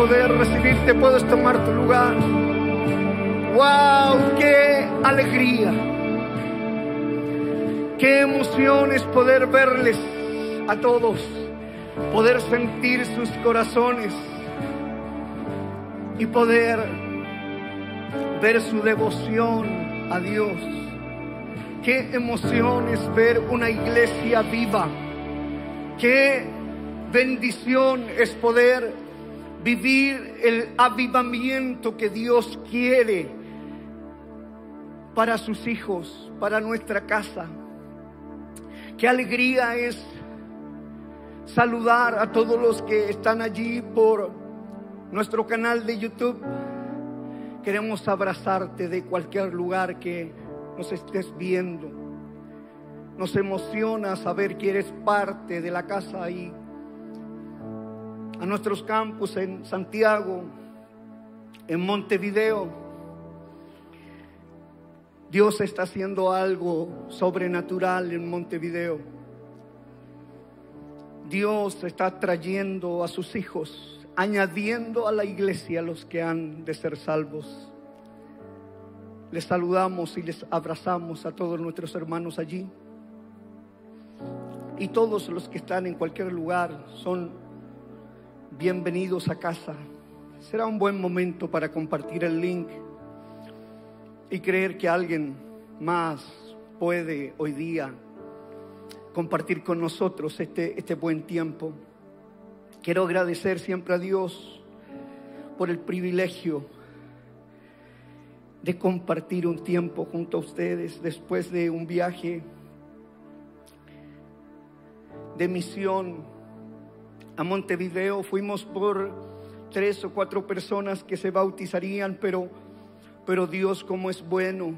poder recibirte. Puedes tomar tu lugar. ¡Wow! ¡Qué alegría! ¡Qué emoción es poder verles a todos! Poder sentir sus corazones y poder ver su devoción a Dios. Qué emoción es ver una iglesia viva. Qué bendición es poder vivir el avivamiento que Dios quiere para sus hijos, para nuestra casa. Qué alegría es saludar a todos los que están allí por nuestro canal de YouTube. Queremos abrazarte de cualquier lugar que nos estés viendo. Nos emociona saber que eres parte de la casa ahí. A nuestros campus en Santiago, en Montevideo, Dios está haciendo algo sobrenatural en Montevideo. Dios está trayendo a sus hijos, añadiendo a la iglesia los que han de ser salvos. Les saludamos y les abrazamos a todos nuestros hermanos allí. Y todos los que están en cualquier lugar son bienvenidos a casa. Será un buen momento para compartir el link y creer que alguien más puede hoy día compartir con nosotros este, este buen tiempo. Quiero agradecer siempre a Dios por el privilegio de compartir un tiempo junto a ustedes después de un viaje de misión a Montevideo. Fuimos por tres o cuatro personas que se bautizarían, pero pero Dios como es bueno.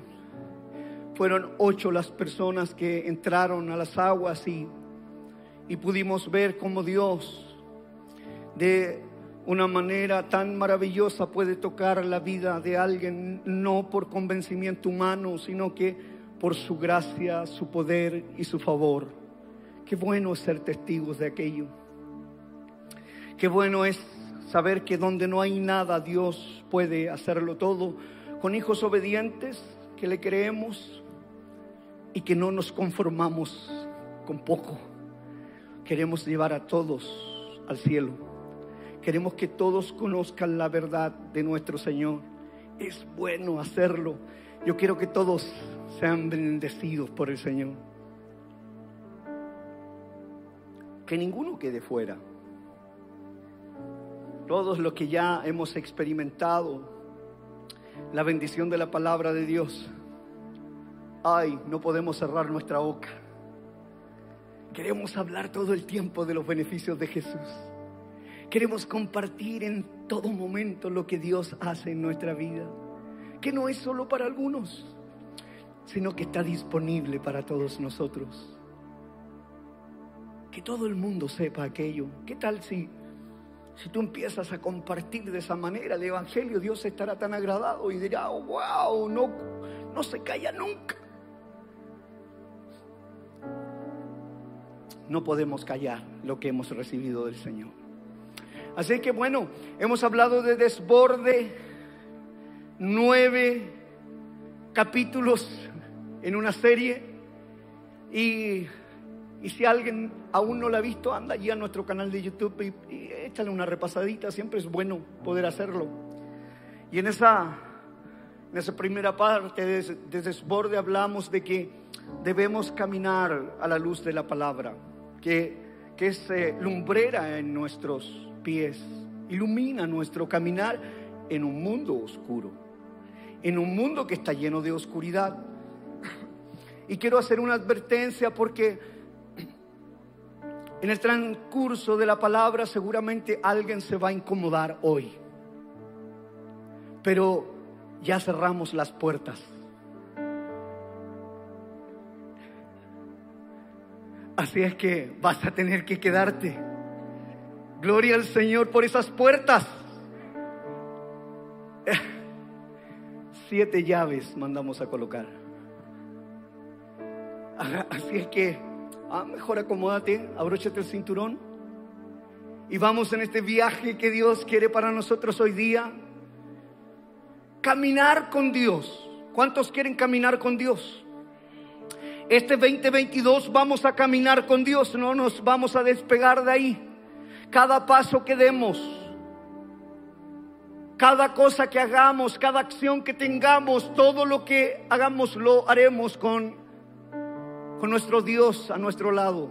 Fueron ocho las personas que entraron a las aguas y, y pudimos ver cómo Dios de una manera tan maravillosa puede tocar la vida de alguien, no por convencimiento humano, sino que por su gracia, su poder y su favor. Qué bueno ser testigos de aquello. Qué bueno es saber que donde no hay nada, Dios puede hacerlo todo con hijos obedientes que le creemos y que no nos conformamos con poco. Queremos llevar a todos al cielo. Queremos que todos conozcan la verdad de nuestro Señor. Es bueno hacerlo. Yo quiero que todos sean bendecidos por el Señor. Que ninguno quede fuera. Todos los que ya hemos experimentado la bendición de la palabra de Dios. Ay, no podemos cerrar nuestra boca. Queremos hablar todo el tiempo de los beneficios de Jesús. Queremos compartir en todo momento lo que Dios hace en nuestra vida. Que no es solo para algunos, sino que está disponible para todos nosotros. Que todo el mundo sepa aquello. ¿Qué tal si si tú empiezas a compartir de esa manera el Evangelio, Dios estará tan agradado y dirá, oh, wow, no, no se calla nunca. No podemos callar lo que hemos recibido del Señor. Así que bueno, hemos hablado de desborde, nueve capítulos en una serie y y si alguien aún no la ha visto, anda allí a nuestro canal de YouTube y, échale una repasadita. Siempre es bueno poder hacerlo. Y en esa, en esa primera parte de, desborde hablamos de que debemos caminar a la luz de la palabra, que, que es eh, lumbrera en nuestros pies, ilumina nuestro caminar en un mundo oscuro, en un mundo que está lleno de oscuridad. Y quiero hacer una advertencia porque en el transcurso de la palabra seguramente alguien se va a incomodar hoy. Pero ya cerramos las puertas. Así es que vas a tener que quedarte. Gloria al Señor por esas puertas. Siete llaves mandamos a colocar. Así es que Ah, mejor acomódate, abróchate el cinturón y vamos en este viaje que Dios quiere para nosotros hoy día. Caminar con Dios. ¿Cuántos quieren caminar con Dios? Este 2022 vamos a caminar con Dios, no nos vamos a despegar de ahí. Cada paso que demos, cada cosa que hagamos, cada acción que tengamos, todo lo que hagamos lo haremos con, con nuestro Dios a nuestro lado.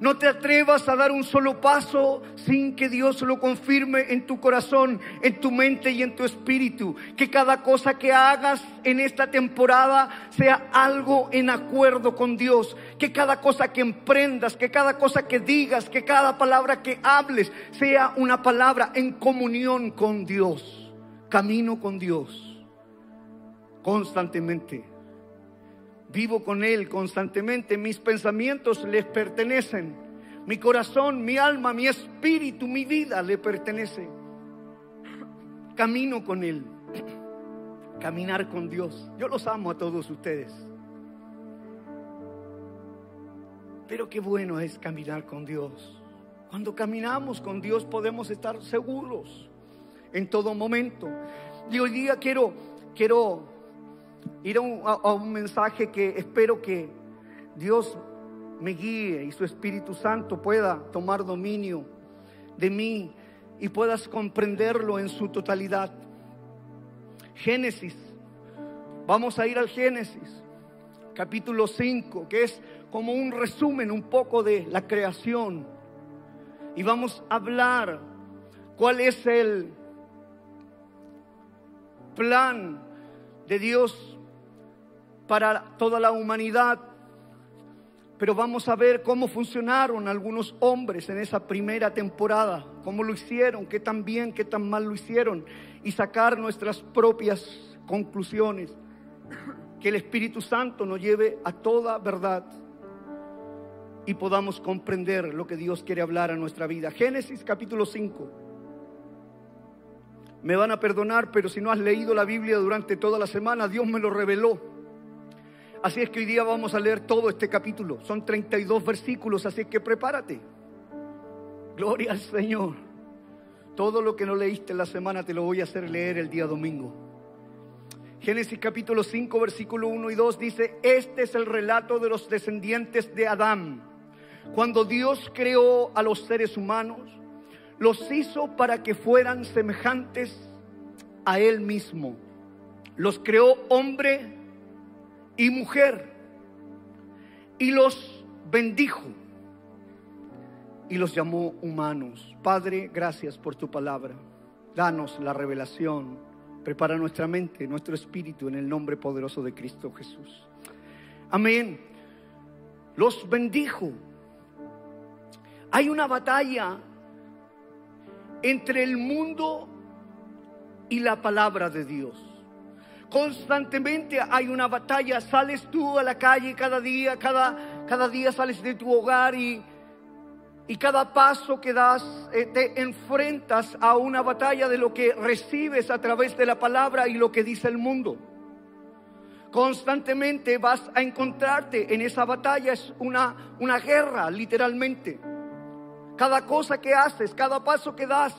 No te atrevas a dar un solo paso sin que Dios lo confirme en tu corazón, en tu mente y en tu espíritu. Que cada cosa que hagas en esta temporada sea algo en acuerdo con Dios. Que cada cosa que emprendas, que cada cosa que digas, que cada palabra que hables sea una palabra en comunión con Dios. Camino con Dios constantemente. Vivo con Él constantemente. Mis pensamientos les pertenecen. Mi corazón, mi alma, mi espíritu, mi vida le pertenece. Camino con Él. Caminar con Dios. Yo los amo a todos ustedes. Pero qué bueno es caminar con Dios. Cuando caminamos con Dios podemos estar seguros en todo momento. Y hoy día quiero, quiero ir a un, mensaje que espero que Dios me guíe y su Espíritu Santo pueda tomar dominio de mí y puedas comprenderlo en su totalidad. Génesis. Vamos a ir al Génesis, capítulo 5, que es como un resumen un poco de la creación. Y vamos a hablar cuál es el plan de Dios para toda la humanidad. Pero vamos a ver cómo funcionaron algunos hombres en esa primera temporada, cómo lo hicieron, qué tan bien, qué tan mal lo hicieron, y sacar nuestras propias conclusiones. Que el Espíritu Santo nos lleve a toda verdad y podamos comprender lo que Dios quiere hablar a nuestra vida. Génesis capítulo 5. Me van a perdonar, pero si no has leído la Biblia durante toda la semana, Dios me lo reveló. Así es que hoy día vamos a leer todo este capítulo. Son 32 versículos, así que prepárate. Gloria al Señor. Todo lo que no leíste en la semana te lo voy a hacer leer el día domingo. Génesis capítulo 5, versículo 1 y 2 dice, este es el relato de los descendientes de Adán. Cuando Dios creó a los seres humanos, los hizo para que fueran semejantes a Él mismo. Los creó hombre y mujer y los bendijo y los llamó humanos. Padre, gracias por tu palabra. Danos la revelación. Prepara nuestra mente, nuestro espíritu en el nombre poderoso de Cristo Jesús. Amén. Los bendijo. Hay una batalla entre el mundo y la palabra de Dios. Constantemente hay una batalla, sales tú a la calle cada día, cada, cada día sales de tu hogar y, y cada paso que das eh, te enfrentas a una batalla de lo que recibes a través de la palabra y lo que dice el mundo. Constantemente vas a encontrarte en esa batalla, es una, una guerra literalmente. Cada cosa que haces, cada paso que das,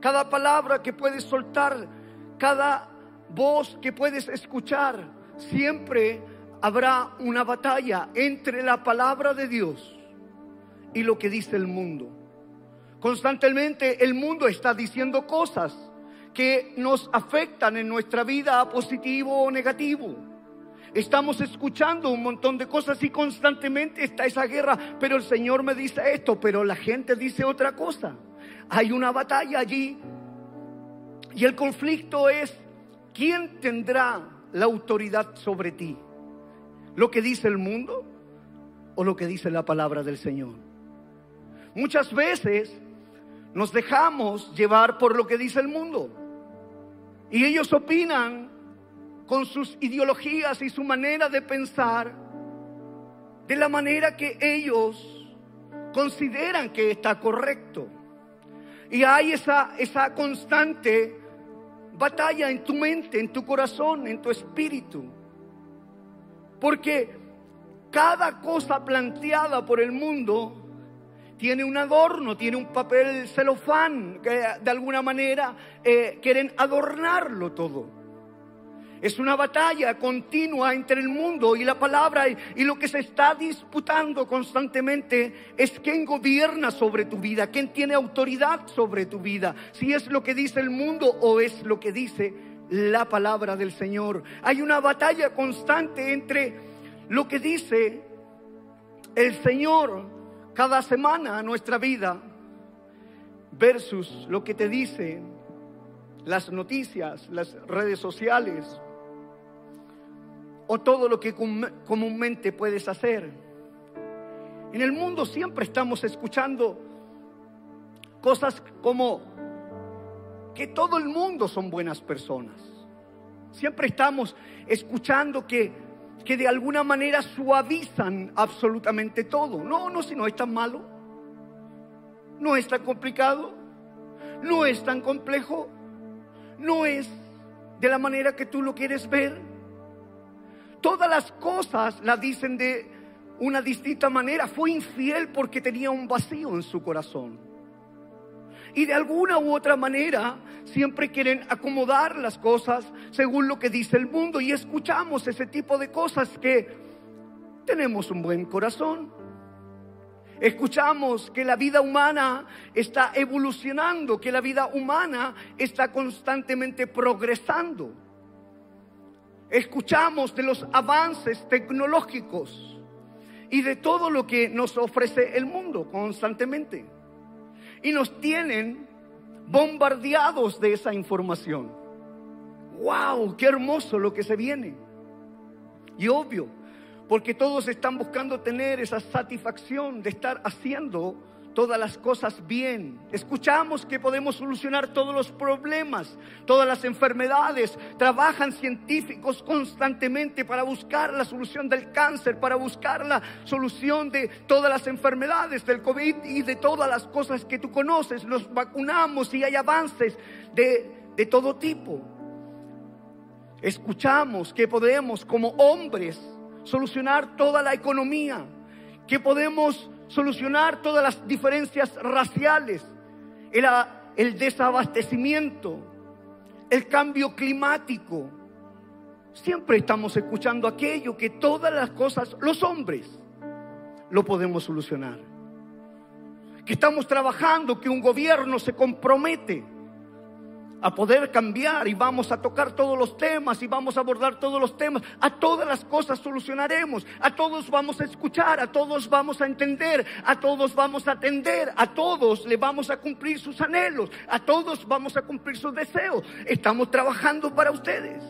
cada palabra que puedes soltar, cada voz que puedes escuchar, siempre habrá una batalla entre la palabra de Dios y lo que dice el mundo. Constantemente el mundo está diciendo cosas que nos afectan en nuestra vida, positivo o negativo. Estamos escuchando un montón de cosas y constantemente está esa guerra, pero el Señor me dice esto, pero la gente dice otra cosa. Hay una batalla allí y el conflicto es, ¿quién tendrá la autoridad sobre ti? ¿Lo que dice el mundo o lo que dice la palabra del Señor? Muchas veces nos dejamos llevar por lo que dice el mundo. Y ellos opinan con sus ideologías y su manera de pensar de la manera que ellos consideran que está correcto. Y hay esa, esa constante batalla en tu mente, en tu corazón, en tu espíritu. Porque cada cosa planteada por el mundo tiene un adorno, tiene un papel celofán, que de alguna manera eh, quieren adornarlo todo. Es una batalla continua entre el mundo y la palabra y, lo que se está disputando constantemente es quién gobierna sobre tu vida, quién tiene autoridad sobre tu vida, si es lo que dice el mundo o es lo que dice la palabra del Señor. Hay una batalla constante entre lo que dice el Señor cada semana a nuestra vida versus lo que te dicen las noticias, las redes sociales o todo lo que comúnmente puedes hacer. En el mundo siempre estamos escuchando cosas como que todo el mundo son buenas personas. Siempre estamos escuchando que que de alguna manera suavizan absolutamente todo. No, no, si no es tan malo, no es tan complicado, no es tan complejo, no es de la manera que tú lo quieres ver. Todas las cosas las dicen de una distinta manera. Fue infiel porque tenía un vacío en su corazón. Y de alguna u otra manera siempre quieren acomodar las cosas según lo que dice el mundo. Y escuchamos ese tipo de cosas que tenemos un buen corazón. Escuchamos que la vida humana está evolucionando, que la vida humana está constantemente progresando. Escuchamos de los avances tecnológicos y de todo lo que nos ofrece el mundo constantemente y nos tienen bombardeados de esa información. ¡Wow! ¡Qué hermoso lo que se viene! Y obvio, porque todos están buscando tener esa satisfacción de estar haciendo todas las cosas bien. Escuchamos que podemos solucionar todos los problemas, todas las enfermedades. Trabajan científicos constantemente para buscar la solución del cáncer, para buscar la solución de todas las enfermedades del COVID y de todas las cosas que tú conoces. Los vacunamos y hay avances de, de todo tipo. Escuchamos que podemos como hombres solucionar toda la economía, que podemos solucionar todas las diferencias raciales, el, desabastecimiento, el cambio climático. Siempre estamos escuchando aquello que todas las cosas, los hombres, lo podemos solucionar. Que estamos trabajando, que un gobierno se compromete a poder cambiar y vamos a tocar todos los temas y vamos a abordar todos los temas. A todas las cosas solucionaremos, a todos vamos a escuchar, a todos vamos a entender, a todos vamos a atender, a todos le vamos a cumplir sus anhelos, a todos vamos a cumplir sus deseos. Estamos trabajando para ustedes.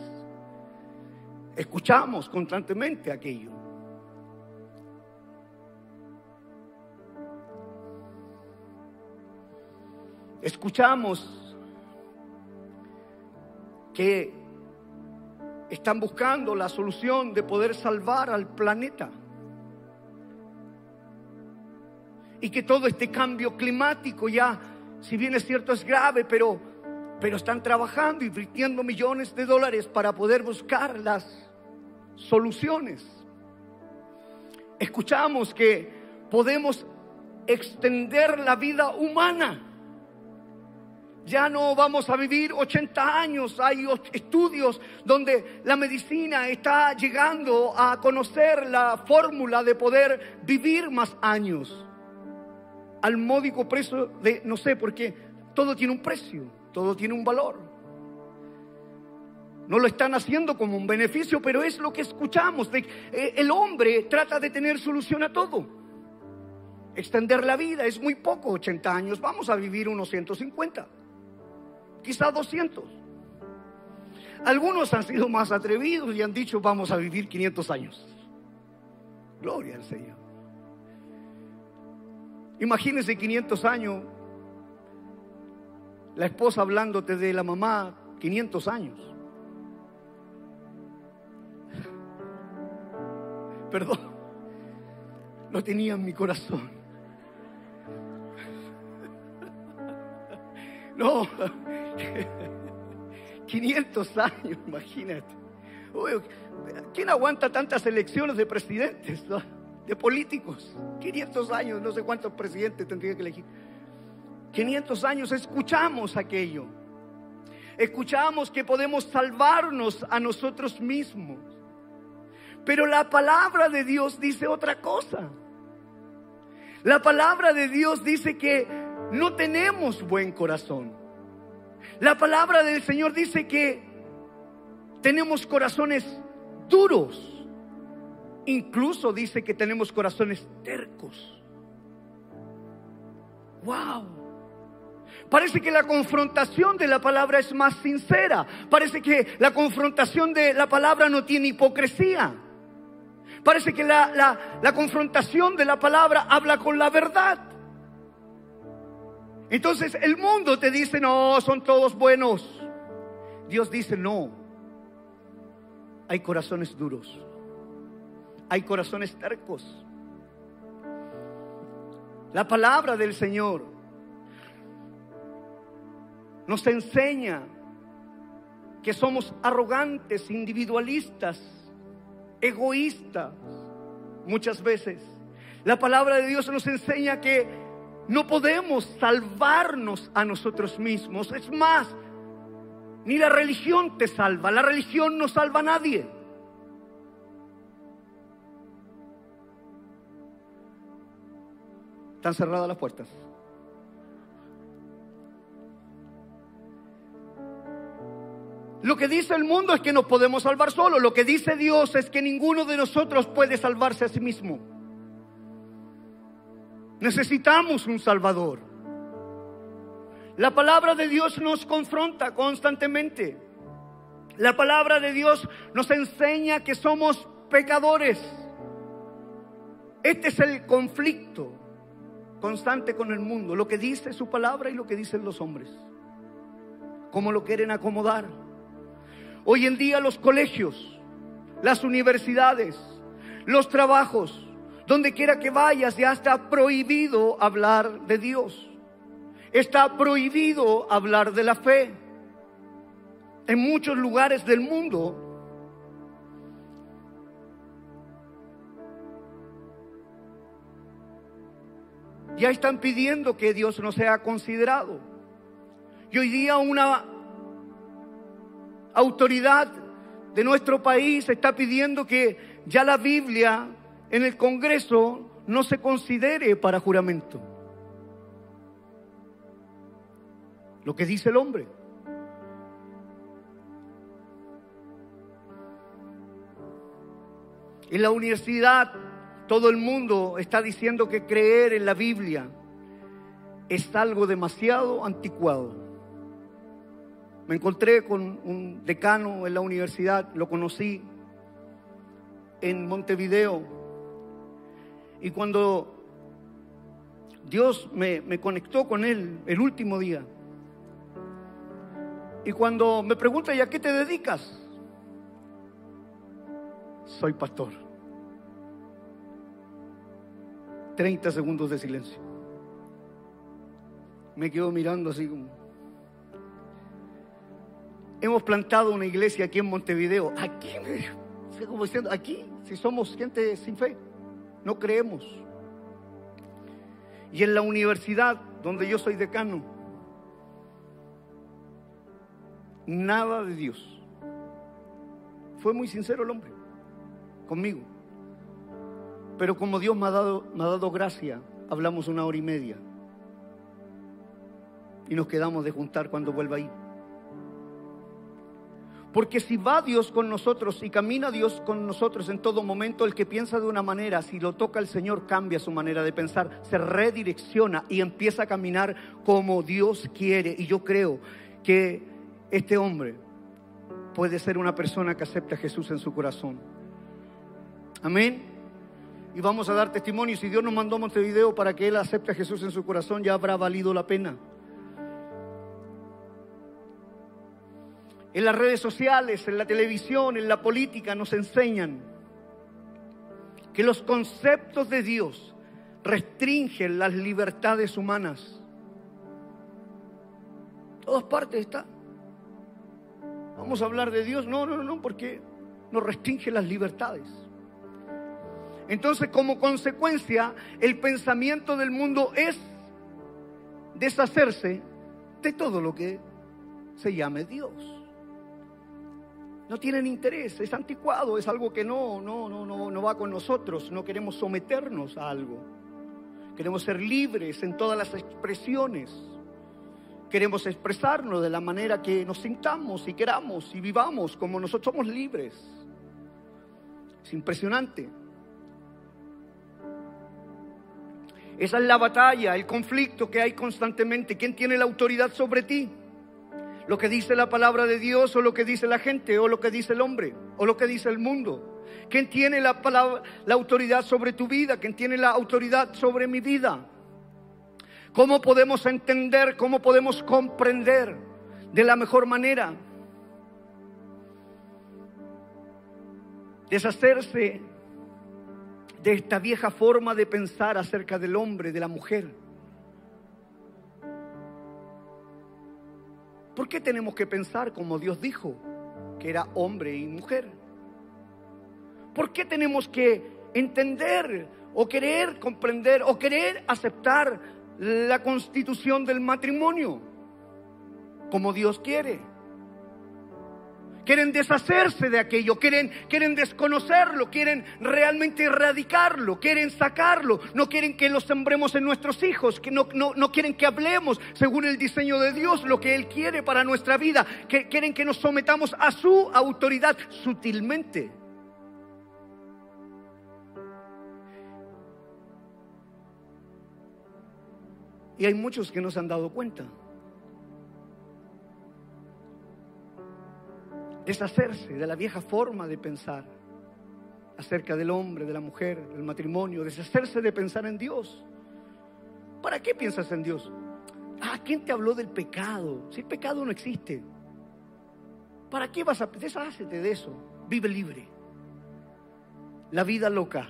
Escuchamos constantemente aquello. Escuchamos que están buscando la solución de poder salvar al planeta. Y que todo este cambio climático ya, si bien es cierto, es grave, pero, pero están trabajando, invirtiendo millones de dólares para poder buscar las soluciones. Escuchamos que podemos extender la vida humana ya no vamos a vivir 80 años. Hay estudios donde la medicina está llegando a conocer la fórmula de poder vivir más años. Al módico precio de, no sé, porque todo tiene un precio, todo tiene un valor. No lo están haciendo como un beneficio, pero es lo que escuchamos. Eh, el hombre trata de tener solución a todo. Extender la vida es muy poco, 80 años. Vamos a vivir unos 150 quizá 200. Algunos han sido más atrevidos y han dicho vamos a vivir 500 años. Gloria al Señor. Imagínense 500 años, la esposa hablándote de la mamá, 500 años. Perdón, lo tenía en mi corazón. No, 500 años, imagínate. ¿Quién aguanta tantas elecciones de presidentes? de políticos. 500 años, no sé cuántos presidentes tendría que elegir. 500 años escuchamos aquello. Escuchamos que podemos salvarnos a nosotros mismos. Pero la palabra de Dios dice otra cosa. La palabra de Dios dice que no tenemos buen corazón. La palabra del Señor dice que tenemos corazones duros. Incluso dice que tenemos corazones tercos. Wow. Parece que la confrontación de la palabra es más sincera. Parece que la confrontación de la palabra no tiene hipocresía. Parece que la, la, confrontación de la palabra habla con la verdad. Entonces el mundo te dice, no, son todos buenos. Dios dice, no. Hay corazones duros. Hay corazones tercos. La palabra del Señor nos enseña que somos arrogantes, individualistas, egoístas, muchas veces. La palabra de Dios nos enseña que no podemos salvarnos a nosotros mismos. Es más, ni la religión te salva, la religión no salva a nadie. Están cerradas las puertas. Lo que dice el mundo es que nos podemos salvar solo. Lo que dice Dios es que ninguno de nosotros puede salvarse a sí mismo. Necesitamos un Salvador. La palabra de Dios nos confronta constantemente. La palabra de Dios nos enseña que somos pecadores. Este es el conflicto constante con el mundo, lo que dice su palabra y lo que dicen los hombres. Cómo lo quieren acomodar. Hoy en día los colegios, las universidades, los trabajos, donde quiera que vayas ya está prohibido hablar de Dios. Está prohibido hablar de la fe. En muchos lugares del mundo ya están pidiendo que Dios no sea considerado. Y hoy día una autoridad de nuestro país está pidiendo que ya la Biblia en el Congreso no se considere para juramento. Lo que dice el hombre. En la universidad todo el mundo está diciendo que creer en la Biblia es algo demasiado anticuado. Me encontré con un decano en la universidad, lo conocí en Montevideo. Y cuando Dios me, me, conectó con él el último día, y cuando me pregunta, ¿y a qué te dedicas? Soy pastor. 30 segundos de silencio. Me quedo mirando así como... Hemos plantado una iglesia aquí en Montevideo. Aquí, como diciendo, aquí, si somos gente sin fe, no creemos. Y en la universidad donde yo soy decano, nada de Dios. Fue muy sincero el hombre conmigo. Pero como Dios me ha dado, ha dado gracia, hablamos una hora y media. Y nos quedamos de juntar cuando vuelva ahí. Porque si va Dios con nosotros y camina Dios con nosotros en todo momento, el que piensa de una manera, si lo toca el Señor, cambia su manera de pensar, se redirecciona y empieza a caminar como Dios quiere. Y yo creo que este hombre puede ser una persona que acepta a Jesús en su corazón. Amén. Y vamos a dar testimonio. Si Dios nos mandó a Montevideo para que Él acepte a Jesús en su corazón, ya habrá valido la pena. En las redes sociales, en la televisión, en la política, nos enseñan que los conceptos de Dios restringen las libertades humanas. Todas partes está. Vamos a hablar de Dios. No, no, no, porque nos restringe las libertades. Entonces, como consecuencia, el pensamiento del mundo es deshacerse de todo lo que se llame Dios. No tienen interés, es anticuado, es algo que no, no, no, no, no va con nosotros. No queremos someternos a algo. Queremos ser libres en todas las expresiones. Queremos expresarnos de la manera que nos sintamos y queramos y vivamos como nosotros somos libres. Es impresionante. Esa es la batalla, el conflicto que hay constantemente. ¿Quién tiene la autoridad sobre ti? ¿Lo que dice la palabra de Dios o lo que dice la gente o lo que dice el hombre o lo que dice el mundo? ¿Quién tiene la, palabra, la autoridad sobre tu vida? ¿Quién tiene la autoridad sobre mi vida? ¿Cómo podemos entender, cómo podemos comprender de la mejor manera? Deshacerse de esta vieja forma de pensar acerca del hombre, de la mujer. ¿Por qué tenemos que pensar como Dios dijo, que era hombre y mujer? ¿Por qué tenemos que entender o querer comprender o querer aceptar la constitución del matrimonio como Dios quiere? Quieren deshacerse de aquello, quieren, quieren desconocerlo, quieren realmente erradicarlo, quieren sacarlo, no quieren que lo sembremos en nuestros hijos, que no, no, no quieren que hablemos según el diseño de Dios, lo que Él quiere para nuestra vida, quieren que nos sometamos a su autoridad sutilmente. Y hay muchos que no se han dado cuenta. Deshacerse de la vieja forma de pensar acerca del hombre, de la mujer, del matrimonio, deshacerse de pensar en Dios. ¿Para qué piensas en Dios? Ah, ¿quién te habló del pecado? Si el pecado no existe, ¿para qué vas a deshacerte de eso? Vive libre. La vida loca.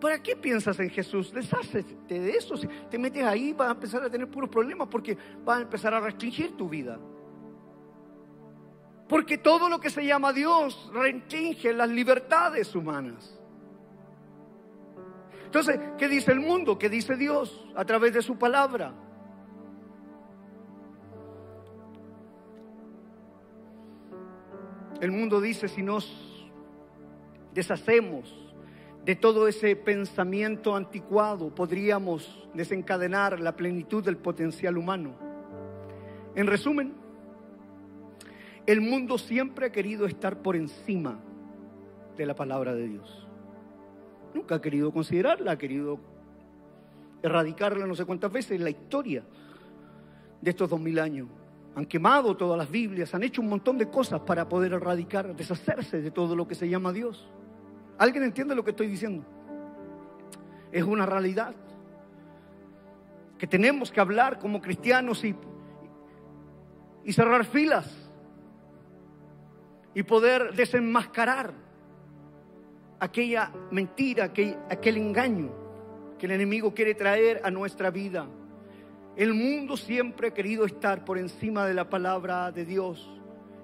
¿Para qué piensas en Jesús? Deshacete de eso. Si te metes ahí, vas a empezar a tener puros problemas porque vas a empezar a restringir tu vida. Porque todo lo que se llama Dios restringe las libertades humanas. Entonces, ¿qué dice el mundo? ¿Qué dice Dios a través de su palabra? El mundo dice si nos deshacemos de todo ese pensamiento anticuado, podríamos desencadenar la plenitud del potencial humano. En resumen, el mundo siempre ha querido estar por encima de la palabra de Dios. Nunca ha querido considerarla, ha querido erradicarla no sé cuántas veces en la historia de estos dos mil años. Han quemado todas las Biblias, han hecho un montón de cosas para poder erradicar, deshacerse de todo lo que se llama Dios. ¿Alguien entiende lo que estoy diciendo? Es una realidad que tenemos que hablar como cristianos y, y cerrar filas y poder desenmascarar aquella mentira, aquel, engaño que el enemigo quiere traer a nuestra vida. El mundo siempre ha querido estar por encima de la palabra de Dios.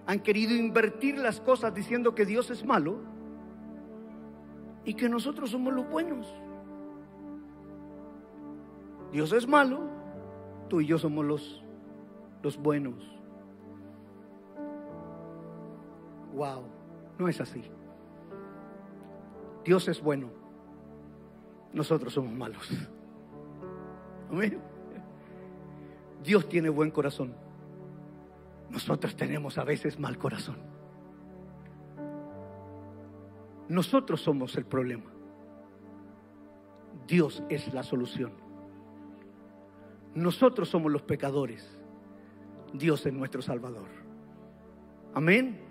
Han querido invertir las cosas diciendo que Dios es malo y que nosotros somos los buenos. Dios es malo, tú y yo somos los buenos. Wow, no es así. Dios es bueno, nosotros somos malos. Amén. Dios tiene buen corazón, nosotros tenemos a veces mal corazón. Nosotros somos el problema. Dios es la solución. Nosotros somos los pecadores. Dios es nuestro Salvador. Amén.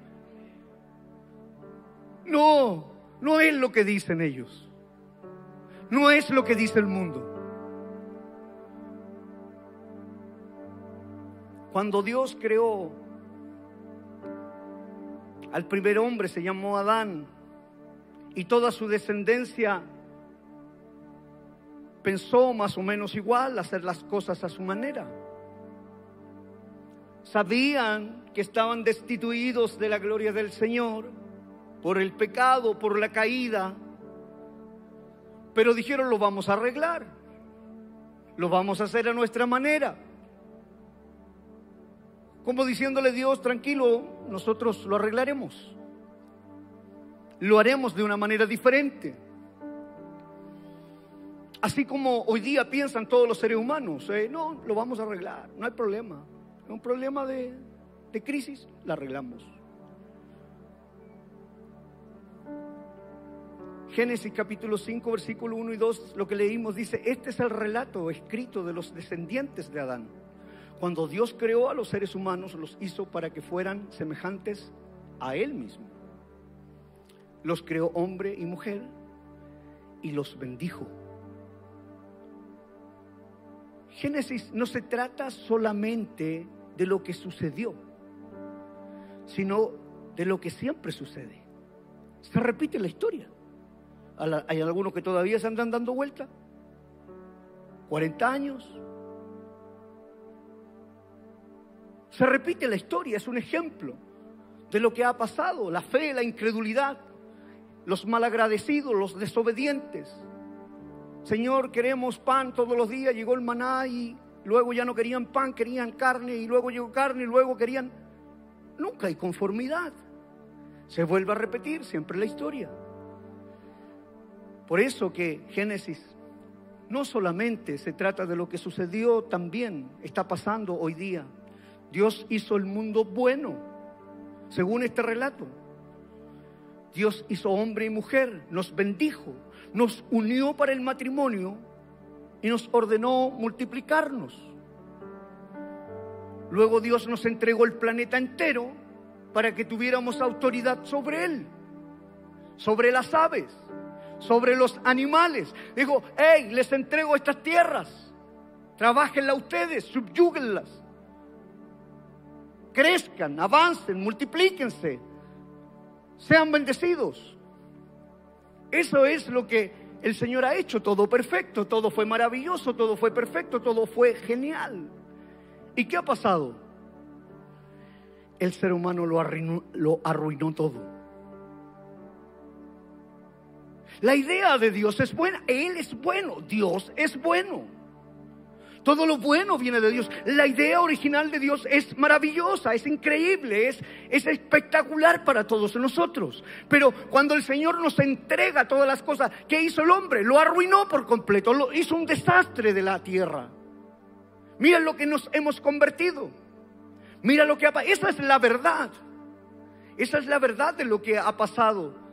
No, no es lo que dicen ellos. No es lo que dice el mundo. Cuando Dios creó al primer hombre, se llamó Adán, y toda su descendencia pensó más o menos igual, hacer las cosas a su manera. Sabían que estaban destituidos de la gloria del Señor por el pecado, por la caída. Pero dijeron, lo vamos a arreglar. Lo vamos a hacer a nuestra manera. Como diciéndole Dios, tranquilo, nosotros lo arreglaremos. Lo haremos de una manera diferente. Así como hoy día piensan todos los seres humanos, eh, no, lo vamos a arreglar, no hay problema. Es un problema de, de crisis, lo arreglamos. Génesis capítulo 5, versículo 1 y 2, lo que leímos dice, este es el relato escrito de los descendientes de Adán. Cuando Dios creó a los seres humanos, los hizo para que fueran semejantes a Él mismo. Los creó hombre y mujer y los bendijo. Génesis no se trata solamente de lo que sucedió, sino de lo que siempre sucede. Se repite la historia. Hay algunos que todavía se andan dando vuelta. 40 años. Se repite la historia, es un ejemplo de lo que ha pasado, la fe, la incredulidad, los malagradecidos, los desobedientes. Señor, queremos pan todos los días, llegó el maná y luego ya no querían pan, querían carne y luego llegó carne y luego querían... Nunca hay conformidad. Se vuelve a repetir siempre la historia. Por eso que Génesis no solamente se trata de lo que sucedió, también está pasando hoy día. Dios hizo el mundo bueno, según este relato. Dios hizo hombre y mujer, nos bendijo, nos unió para el matrimonio y nos ordenó multiplicarnos. Luego Dios nos entregó el planeta entero para que tuviéramos autoridad sobre él, sobre las aves, sobre los animales. Dijo, hey, les entrego estas tierras. Trabajenlas ustedes, subyúguenlas. Crezcan, avancen, multiplíquense. Sean bendecidos. Eso es lo que el Señor ha hecho. Todo perfecto, todo fue maravilloso, todo fue perfecto, todo fue genial. ¿Y qué ha pasado? El ser humano lo arruinó todo. La idea de Dios es buena. Él es bueno. Dios es bueno. Todo lo bueno viene de Dios. La idea original de Dios es maravillosa, es increíble, es, es espectacular para todos nosotros. Pero cuando el Señor nos entrega todas las cosas, ¿qué hizo el hombre? Lo arruinó por completo, lo hizo un desastre de la tierra. Mira lo que nos hemos convertido. Mira lo que ha pasado. Esa es la verdad. Esa es la verdad de lo que ha pasado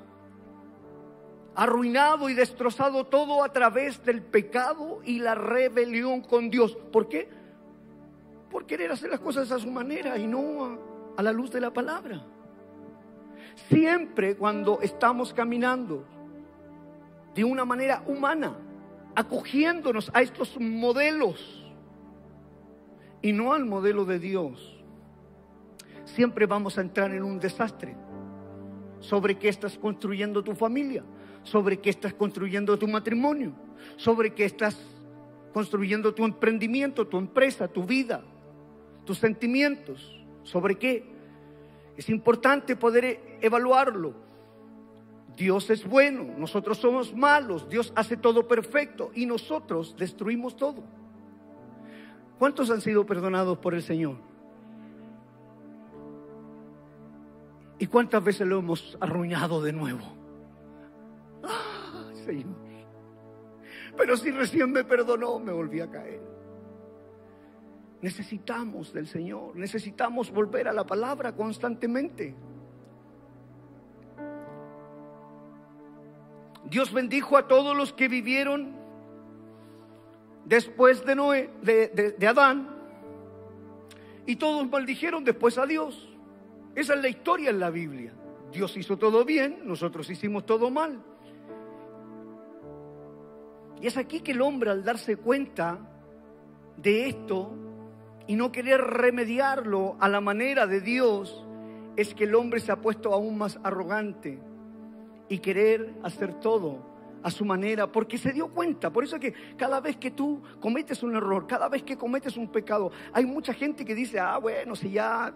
arruinado y destrozado todo a través del pecado y la rebelión con Dios. ¿Por qué? Por querer hacer las cosas a su manera y no a, la luz de la palabra. Siempre cuando estamos caminando de una manera humana, acogiéndonos a estos modelos y no al modelo de Dios, siempre vamos a entrar en un desastre. ¿Sobre qué estás construyendo tu familia? Sobre qué estás construyendo tu matrimonio, sobre qué estás construyendo tu emprendimiento, tu empresa, tu vida, tus sentimientos, sobre qué. Es importante poder evaluarlo. Dios es bueno, nosotros somos malos, Dios hace todo perfecto y nosotros destruimos todo. ¿Cuántos han sido perdonados por el Señor? ¿Y cuántas veces lo hemos arruinado de nuevo? Señor. Pero si recién me perdonó, me volví a caer. Necesitamos del Señor, necesitamos volver a la palabra constantemente. Dios bendijo a todos los que vivieron después de Noé, de, de Adán, y todos maldijeron después a Dios. Esa es la historia en la Biblia. Dios hizo todo bien, nosotros hicimos todo mal. Y es aquí que el hombre al darse cuenta de esto y no querer remediarlo a la manera de Dios, es que el hombre se ha puesto aún más arrogante y querer hacer todo a su manera, porque se dio cuenta. Por eso es que cada vez que tú cometes un error, cada vez que cometes un pecado, hay mucha gente que dice, ah, bueno, si ya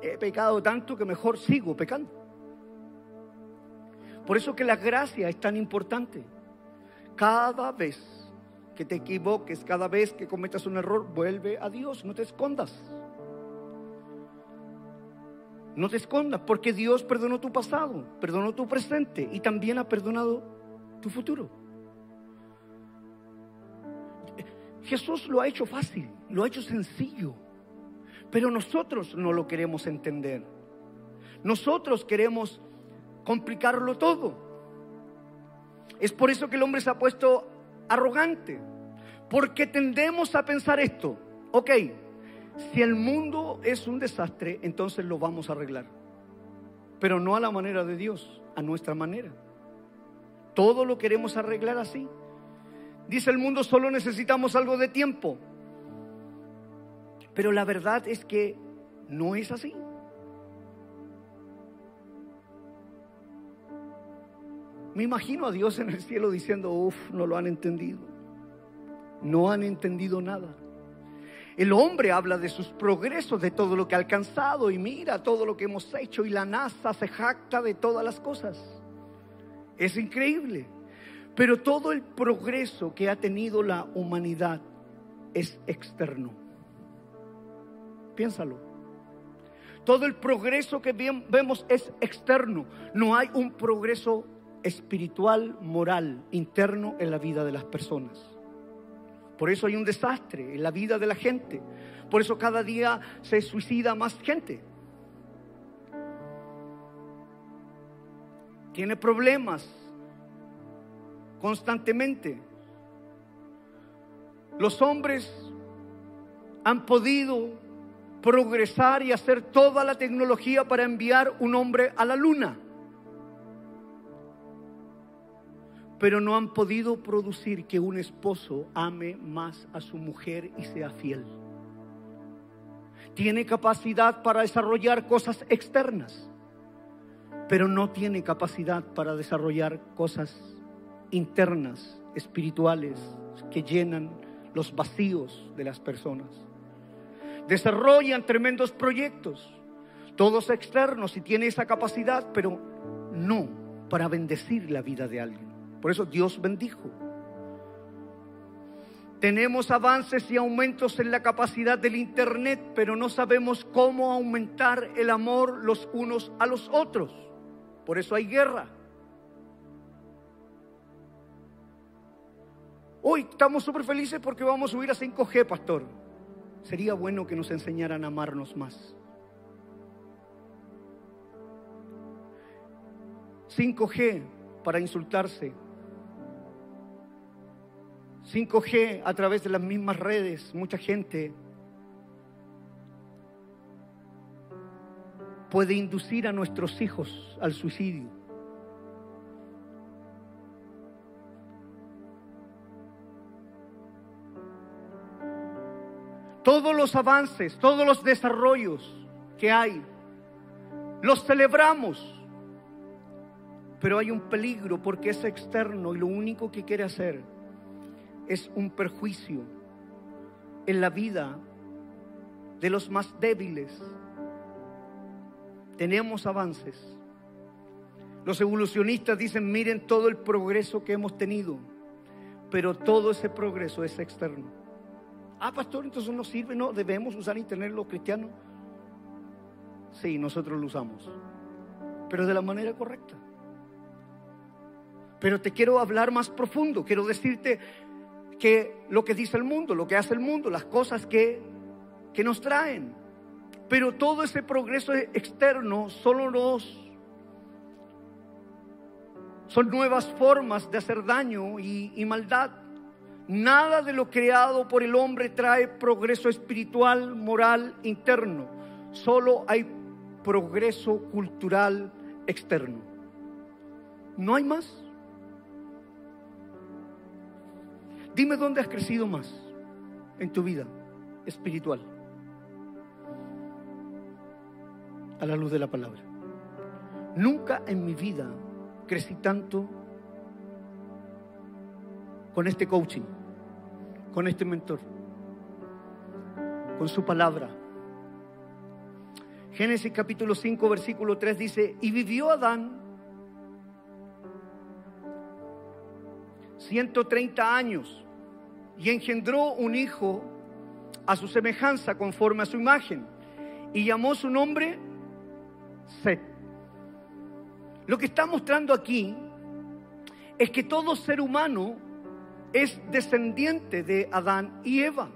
he pecado tanto que mejor sigo pecando. Por eso que la gracia es tan importante. Cada vez que te equivoques, cada vez que cometas un error, vuelve a Dios, no te escondas. No te escondas, porque Dios perdonó tu pasado, perdonó tu presente y también ha perdonado tu futuro. Jesús lo ha hecho fácil, lo ha hecho sencillo, pero nosotros no lo queremos entender. Nosotros queremos complicarlo todo. Es por eso que el hombre se ha puesto arrogante, porque tendemos a pensar esto, ok, si el mundo es un desastre, entonces lo vamos a arreglar, pero no a la manera de Dios, a nuestra manera. Todo lo queremos arreglar así. Dice el mundo, solo necesitamos algo de tiempo. Pero la verdad es que no es así. Me imagino a Dios en el cielo diciendo, uff, no lo han entendido. No han entendido nada. El hombre habla de sus progresos, de todo lo que ha alcanzado y mira todo lo que hemos hecho y la NASA se jacta de todas las cosas. Es increíble. Pero todo el progreso que ha tenido la humanidad es externo. Piénsalo. Todo el progreso que vemos es externo. No hay un progreso espiritual, moral, interno en la vida de las personas. Por eso hay un desastre en la vida de la gente. Por eso cada día se suicida más gente. Tiene problemas constantemente. Los hombres han podido progresar y hacer toda la tecnología para enviar un hombre a la luna. Pero no han podido producir que un esposo ame más a su mujer y sea fiel. Tiene capacidad para desarrollar cosas externas, pero no tiene capacidad para desarrollar cosas internas, espirituales, que llenan los vacíos de las personas. Desarrollan tremendos proyectos, todos externos y tiene esa capacidad, pero no para bendecir la vida de alguien. Por eso Dios bendijo. Tenemos avances y aumentos en la capacidad del Internet, pero no sabemos cómo aumentar el amor los unos a los otros. Por eso hay guerra. Hoy estamos súper felices porque vamos a subir a 5G, pastor. Sería bueno que nos enseñaran a amarnos más. 5G para insultarse, 5G a través de las mismas redes, mucha gente puede inducir a nuestros hijos al suicidio. Todos los avances, todos los desarrollos que hay, los celebramos, pero hay un peligro porque es externo y lo único que quiere hacer es un perjuicio en la vida de los más débiles. Tenemos avances. Los evolucionistas dicen, miren todo el progreso que hemos tenido, pero todo ese progreso es externo. Ah, pastor, entonces no sirve, no, debemos usar Internet los cristianos. Sí, nosotros lo usamos, pero de la manera correcta. Pero te quiero hablar más profundo, quiero decirte, que lo que dice el mundo, lo que hace el mundo, las cosas que, que nos traen. Pero todo ese progreso externo solo nos son nuevas formas de hacer daño y, y, maldad. Nada de lo creado por el hombre trae progreso espiritual, moral, interno. Solo hay progreso cultural externo. No hay más. Dime dónde has crecido más en tu vida espiritual. A la luz de la palabra. Nunca en mi vida crecí tanto con este coaching, con este mentor, con su palabra. Génesis capítulo 5, versículo 3 dice, y vivió Adán 130 años y engendró un hijo a su semejanza conforme a su imagen y llamó su nombre Set. Lo que está mostrando aquí es que todo ser humano es descendiente de Adán y Eva.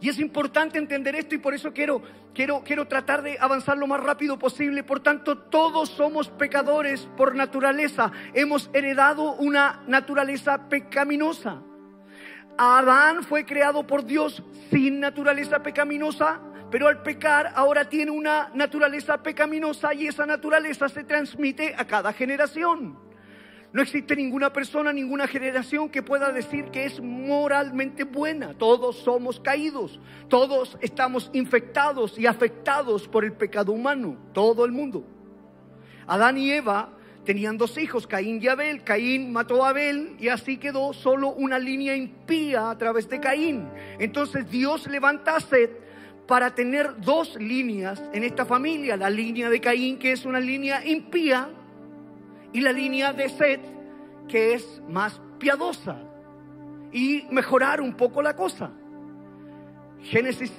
Y es importante entender esto y por eso quiero, quiero, quiero tratar de avanzar lo más rápido posible. Por tanto, todos somos pecadores por naturaleza. Hemos heredado una naturaleza pecaminosa. Adán fue creado por Dios sin naturaleza pecaminosa, pero al pecar ahora tiene una naturaleza pecaminosa y esa naturaleza se transmite a cada generación. No existe ninguna persona, ninguna generación que pueda decir que es moralmente buena. Todos somos caídos, todos estamos infectados y afectados por el pecado humano, todo el mundo. Adán y Eva tenían dos hijos, Caín y Abel. Caín mató a Abel y así quedó solo una línea impía a través de Caín. Entonces Dios levanta a Seth para tener dos líneas en esta familia, la línea de Caín que es una línea impía y la línea de Seth, que es más piadosa, y mejorar un poco la cosa. Génesis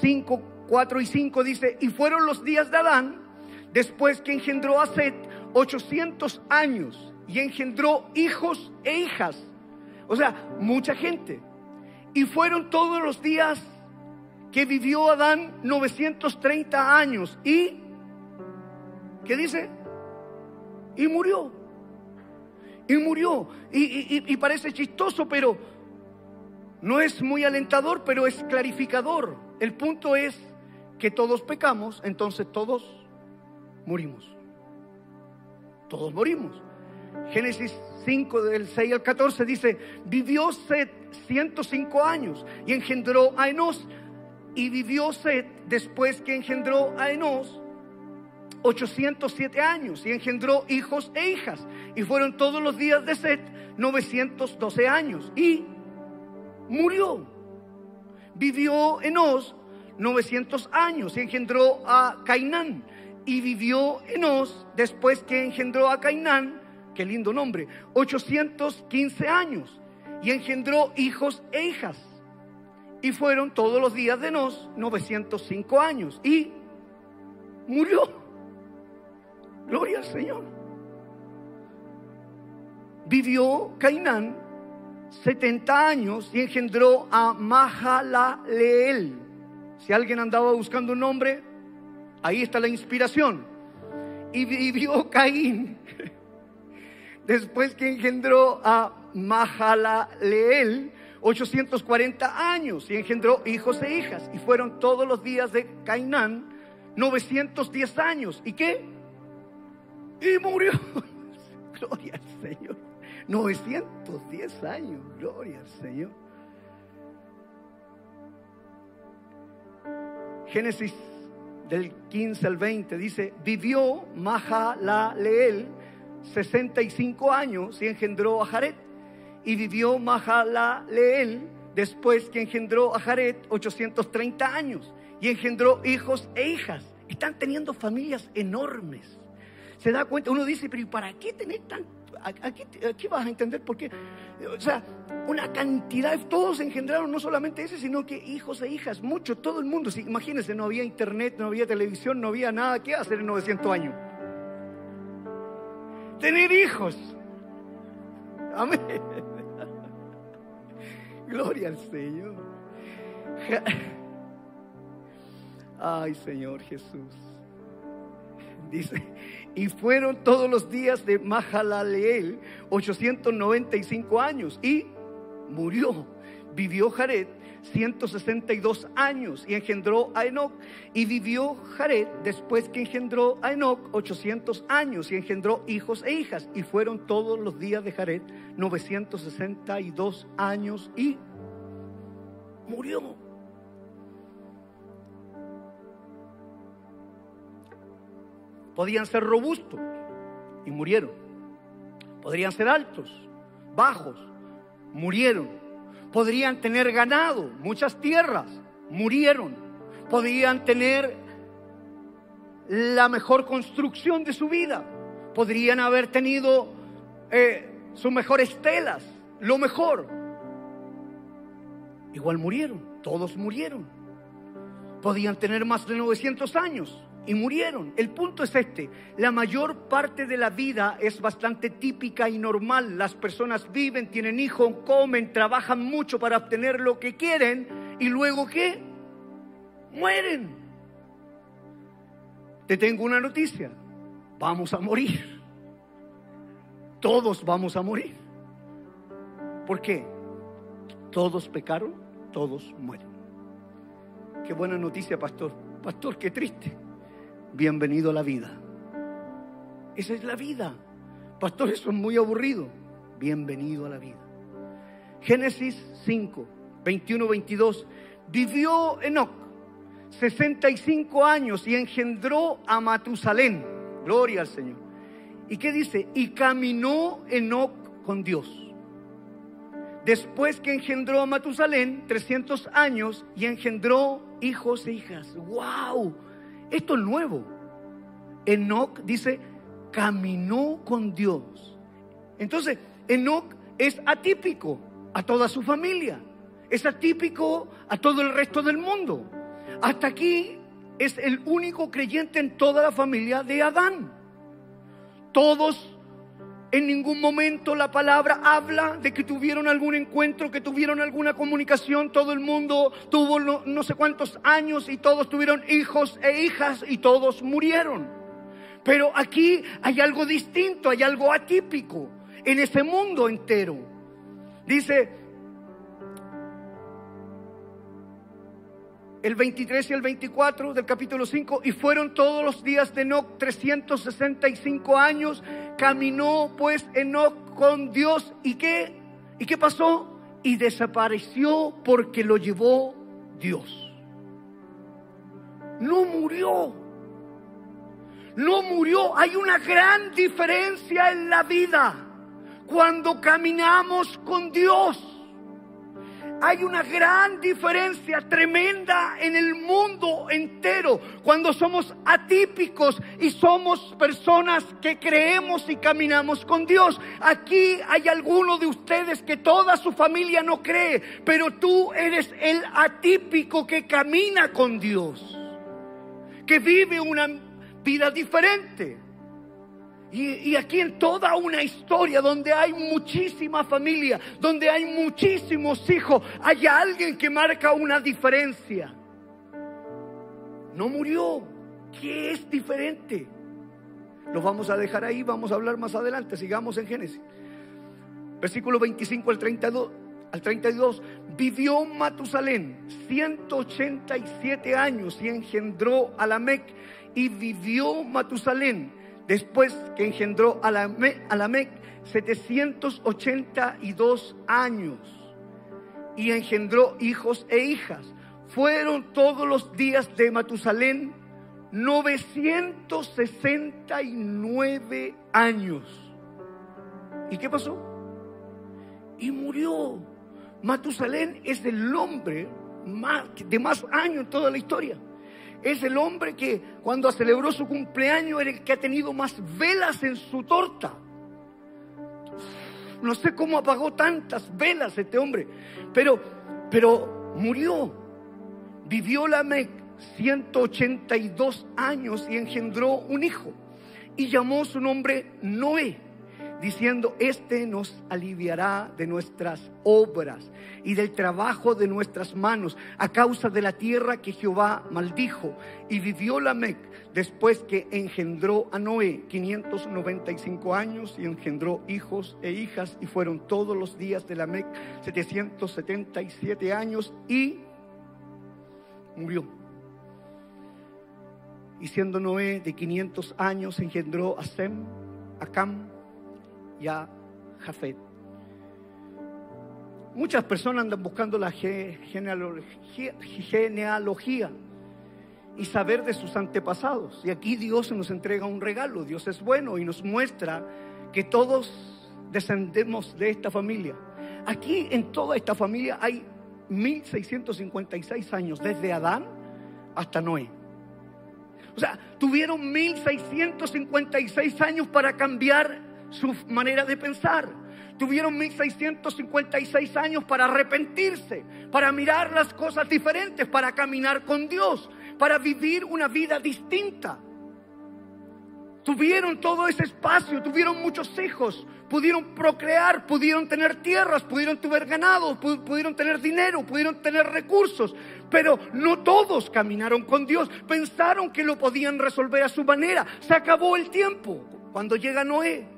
5, 4 y 5 dice, y fueron los días de Adán, después que engendró a Seth, 800 años, y engendró hijos e hijas. O sea, mucha gente. Y fueron todos los días que vivió Adán 930 años. ¿Y qué dice? Y murió. Y murió. Y, parece chistoso, pero no es muy alentador, pero es clarificador. El punto es que todos pecamos, entonces todos morimos. Todos morimos. Génesis 5 del 6 al 14 dice, vivió Seth 105 años y engendró a Enos. Y vivió Seth después que engendró a Enos 807 años y engendró hijos e hijas. Y fueron todos los días de Set 912 años. Y murió. Vivió Enos 900 años y engendró a Cainán. Y vivió Enos después que engendró a Cainán, qué lindo nombre, 815 años. Y engendró hijos e hijas. Y fueron todos los días de Enos 905 años. Y murió. Gloria al Señor. Vivió Cainán 70 años y engendró a Mahalaleel. Si alguien andaba buscando un nombre, ahí está la inspiración. Y vivió Caín después que engendró a Mahalaleel 840 años y engendró hijos e hijas. Y fueron todos los días de Cainán 910 años. ¿Y qué? Y murió. Gloria al Señor. 910 años, gloria al Señor. Génesis del 15 al 20 dice, vivió Mahalaleel 65 años y engendró a Jared. Y vivió Mahalaleel después que engendró a Jared 830 años y engendró hijos e hijas. Están teniendo familias enormes se da cuenta, uno dice, pero ¿y para qué tener tan... Aquí, aquí vas a entender por qué. O sea, una cantidad, todos engendraron no solamente ese, sino que hijos e hijas, mucho, todo el mundo. Imagínense, no había internet, no había televisión, no había nada que hacer en 900 años. Tener hijos. Amén. Gloria al Señor. Ay, Señor Jesús. Dice, y fueron todos los días de Mahalaleel 895 años y murió. Vivió Jared 162 años y engendró a Enoch. Y vivió Jared después que engendró a Enoch 800 años y engendró hijos e hijas. Y fueron todos los días de Jared 962 años y murió. Podían ser robustos y murieron. Podrían ser altos, bajos, murieron. Podrían tener ganado, muchas tierras, murieron. Podrían tener la mejor construcción de su vida. Podrían haber tenido eh, sus mejores telas, lo mejor. Igual murieron, todos murieron. Podían tener más de 900 años y murieron. El punto es este, la mayor parte de la vida es bastante típica y normal. Las personas viven, tienen hijos, comen, trabajan mucho para obtener lo que quieren y luego ¿qué? Mueren. Te tengo una noticia, vamos a morir. Todos vamos a morir. ¿Por qué? Todos pecaron, todos mueren. Qué buena noticia, pastor. Pastor, qué triste bienvenido a la vida. Esa es la vida. Pastor, eso es muy aburrido. Bienvenido a la vida. Génesis 5, 21, 22. Vivió Enoch 65 años y engendró a Matusalén. Gloria al Señor. ¿Y qué dice? Y caminó Enoch con Dios. Después que engendró a Matusalén, 300 años, y engendró hijos e hijas. ¡Wow! Esto es nuevo. Enoch dice, caminó con Dios. Entonces, Enoch es atípico a toda su familia. Es atípico a todo el resto del mundo. Hasta aquí es el único creyente en toda la familia de Adán. Todos en ningún momento la palabra habla de que tuvieron algún encuentro, que tuvieron alguna comunicación. Todo el mundo tuvo no, sé cuántos años y todos tuvieron hijos e hijas y todos murieron. Pero aquí hay algo distinto, hay algo atípico en ese mundo entero. Dice, el 23 y el 24 del capítulo 5, y fueron todos los días de Enoch 365 años, caminó pues Enoch con Dios, ¿y qué? ¿Y qué pasó? Y desapareció porque lo llevó Dios. No murió. No murió. Hay una gran diferencia en la vida cuando caminamos con Dios hay una gran diferencia tremenda en el mundo entero cuando somos atípicos y somos personas que creemos y caminamos con Dios. Aquí hay alguno de ustedes que toda su familia no cree, pero tú eres el atípico que camina con Dios, que vive una vida diferente. Y, aquí en toda una historia donde hay muchísima familia, donde hay muchísimos hijos, hay alguien que marca una diferencia. No murió, ¿qué es diferente? Lo vamos a dejar ahí, vamos a hablar más adelante, sigamos en Génesis. Versículo 25 al 32, al 32, vivió Matusalén 187 años y engendró a Lamec y vivió Matusalén después que engendró a la, Mec 782 años y engendró hijos e hijas. Fueron todos los días de Matusalén 969 años. ¿Y qué pasó? Y murió. Matusalén es el hombre de más años en toda la historia es el hombre que cuando celebró su cumpleaños era el que ha tenido más velas en su torta. No sé cómo apagó tantas velas este hombre, pero, pero murió. Vivió la Mec 182 años y engendró un hijo y llamó su nombre Noé diciendo, este nos aliviará de nuestras obras y del trabajo de nuestras manos a causa de la tierra que Jehová maldijo. Y vivió Lamec después que engendró a Noé 595 años y engendró hijos e hijas y fueron todos los días de Lamec 777 años y murió. Y siendo Noé de 500 años engendró a Sem, a Cam, a Jafet. Muchas personas andan buscando la genealogía, genealogía y saber de sus antepasados. Y aquí Dios nos entrega un regalo. Dios es bueno y nos muestra que todos descendemos de esta familia. Aquí en toda esta familia hay 1656 años, desde Adán hasta Noé. O sea, tuvieron 1656 años para cambiar su manera de pensar. tuvieron 1656 años para arrepentirse, para mirar las cosas diferentes, para caminar con Dios, para vivir una vida distinta. Tuvieron todo ese espacio, tuvieron muchos hijos, pudieron procrear, pudieron tener tierras, pudieron tener ganado, pudieron tener dinero, pudieron tener recursos, pero no todos caminaron con Dios, pensaron que lo podían resolver a su manera. Se acabó el tiempo cuando llega Noé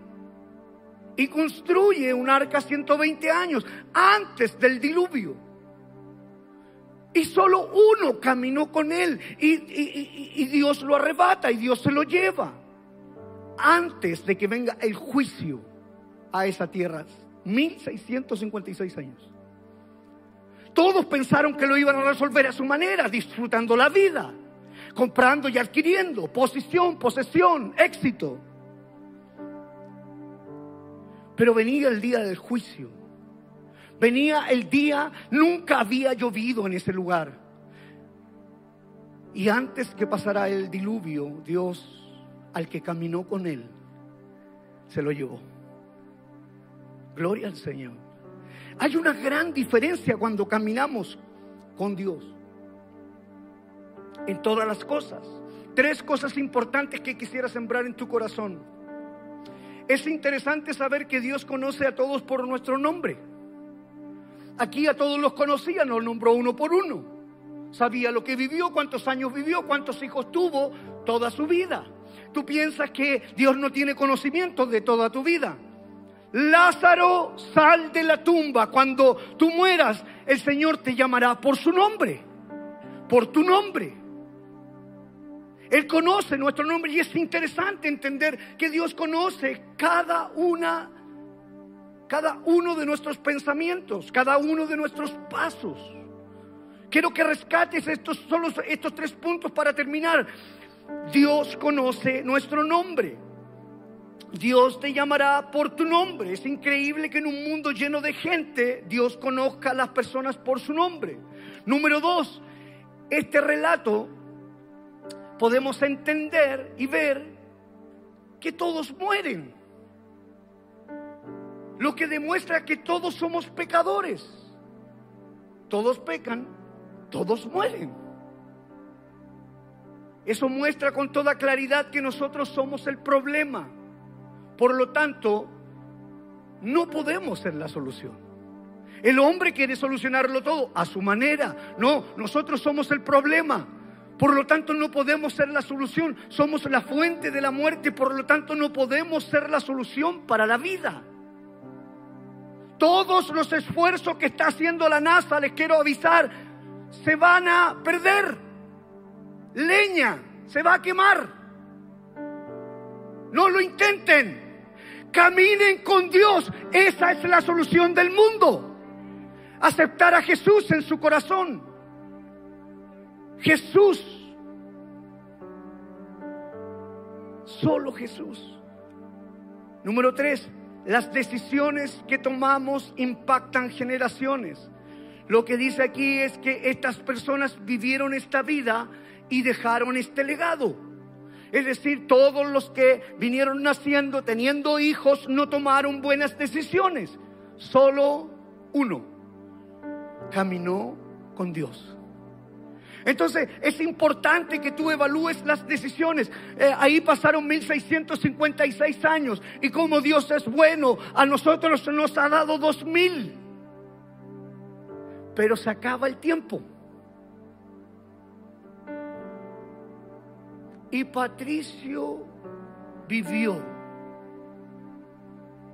y construye un arca 120 años antes del diluvio. Y solo uno caminó con él y, Dios lo arrebata y Dios se lo lleva antes de que venga el juicio a esa tierra. 1656 años. Todos pensaron que lo iban a resolver a su manera, disfrutando la vida, comprando y adquiriendo, posición, posesión, éxito. Pero venía el día del juicio. Venía el día, nunca había llovido en ese lugar. Y antes que pasara el diluvio, Dios al que caminó con él, se lo llevó. Gloria al Señor. Hay una gran diferencia cuando caminamos con Dios. En todas las cosas. Tres cosas importantes que quisiera sembrar en tu corazón. Es interesante saber que Dios conoce a todos por nuestro nombre. Aquí a todos los conocía, nos nombró uno por uno. Sabía lo que vivió, cuántos años vivió, cuántos hijos tuvo, toda su vida. Tú piensas que Dios no tiene conocimiento de toda tu vida. Lázaro, sal de la tumba. Cuando tú mueras, el Señor te llamará por su nombre, por tu nombre. Él conoce nuestro nombre y es interesante entender que Dios conoce cada una, cada uno de nuestros pensamientos, cada uno de nuestros pasos. Quiero que rescates estos, solo estos tres puntos para terminar. Dios conoce nuestro nombre. Dios te llamará por tu nombre. Es increíble que en un mundo lleno de gente Dios conozca a las personas por su nombre. Número dos, este relato podemos entender y ver que todos mueren. Lo que demuestra que todos somos pecadores. Todos pecan, todos mueren. Eso muestra con toda claridad que nosotros somos el problema. Por lo tanto, no podemos ser la solución. El hombre quiere solucionarlo todo a su manera. No, nosotros somos el problema. Por lo tanto, no podemos ser la solución. Somos la fuente de la muerte. Por lo tanto, no podemos ser la solución para la vida. Todos los esfuerzos que está haciendo la NASA, les quiero avisar, se van a perder leña, se va a quemar. No lo intenten. Caminen con Dios. Esa es la solución del mundo. Aceptar a Jesús en su corazón. Jesús. Solo Jesús. Número tres, las decisiones que tomamos impactan generaciones. Lo que dice aquí es que estas personas vivieron esta vida y dejaron este legado. Es decir, todos los que vinieron naciendo, teniendo hijos, no tomaron buenas decisiones. Solo uno caminó con Dios. Entonces es importante que tú evalúes las decisiones. Eh, ahí pasaron 1656 años y como Dios es bueno, a nosotros nos ha dado 2000. Pero se acaba el tiempo. Y Patricio vivió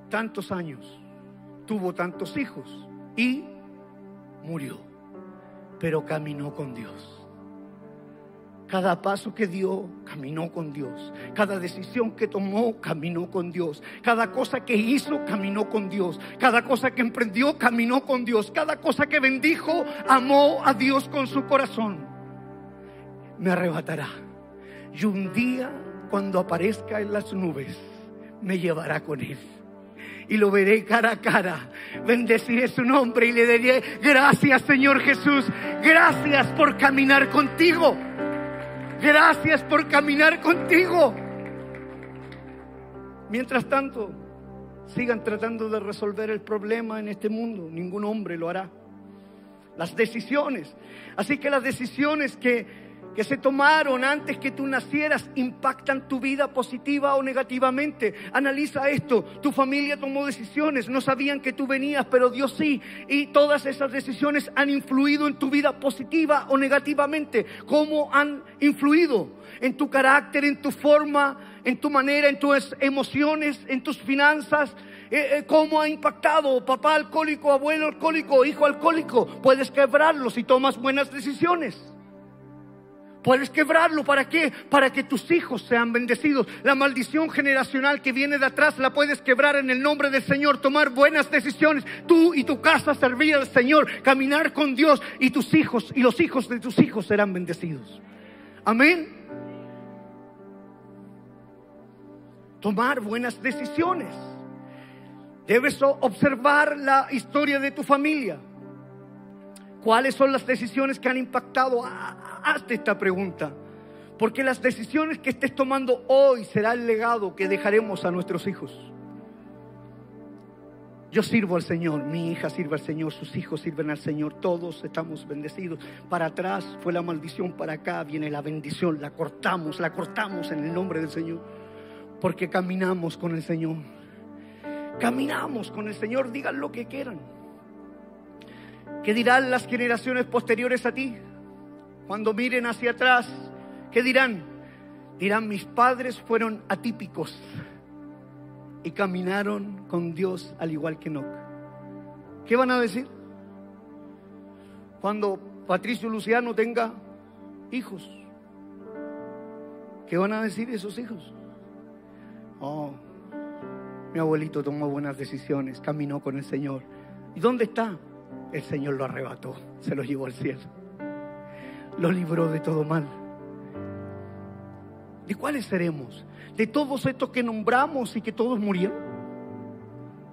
tantos años, tuvo tantos hijos y murió, pero caminó con Dios. Cada paso que dio, caminó con Dios. Cada decisión que tomó, caminó con Dios. Cada cosa que hizo, caminó con Dios. Cada cosa que emprendió, caminó con Dios. Cada cosa que bendijo, amó a Dios con su corazón. Me arrebatará y un día, cuando aparezca en las nubes, me llevará con él. Y lo veré cara a cara. Bendeciré su nombre y le diré, gracias Señor Jesús. Gracias por caminar contigo. Gracias por caminar contigo. Mientras tanto, sigan tratando de resolver el problema en este mundo. Ningún hombre lo hará. Las decisiones. Así que las decisiones que que se tomaron antes que tú nacieras impactan tu vida positiva o negativamente. Analiza esto. Tu familia tomó decisiones, no sabían que tú venías, pero Dios sí. Y todas esas decisiones han influido en tu vida positiva o negativamente. ¿Cómo han influido? En tu carácter, en tu forma, en tu manera, en tus emociones, en tus finanzas. Eh, eh, ¿Cómo ha impactado papá alcohólico, abuelo alcohólico, hijo alcohólico? Puedes quebrarlo si tomas buenas decisiones. Puedes quebrarlo. ¿Para qué? Para que tus hijos sean bendecidos. La maldición generacional que viene de atrás la puedes quebrar en el nombre del Señor. Tomar buenas decisiones. Tú y tu casa servir al Señor. Caminar con Dios. Y tus hijos y los hijos de tus hijos serán bendecidos. Amén. Tomar buenas decisiones. Debes observar la historia de tu familia. ¿Cuáles son las decisiones que han impactado? Hazte esta pregunta. Porque las decisiones que estés tomando hoy será el legado que dejaremos a nuestros hijos. Yo sirvo al Señor, mi hija sirve al Señor, sus hijos sirven al Señor, todos estamos bendecidos. Para atrás fue la maldición, para acá viene la bendición, la cortamos, la cortamos en el nombre del Señor, porque caminamos con el Señor. Caminamos con el Señor, digan lo que quieran. ¿Qué dirán las generaciones posteriores a ti? Cuando miren hacia atrás, ¿qué dirán? Dirán, mis padres fueron atípicos y caminaron con Dios al igual que Enoch. ¿Qué van a decir? Cuando Patricio Luciano tenga hijos, ¿qué van a decir esos hijos? Oh, mi abuelito tomó buenas decisiones, caminó con el Señor. ¿Y dónde está? El Señor lo arrebató, se lo llevó al cielo. Lo libró de todo mal. ¿De cuáles seremos? ¿De todos estos que nombramos y que todos murieron?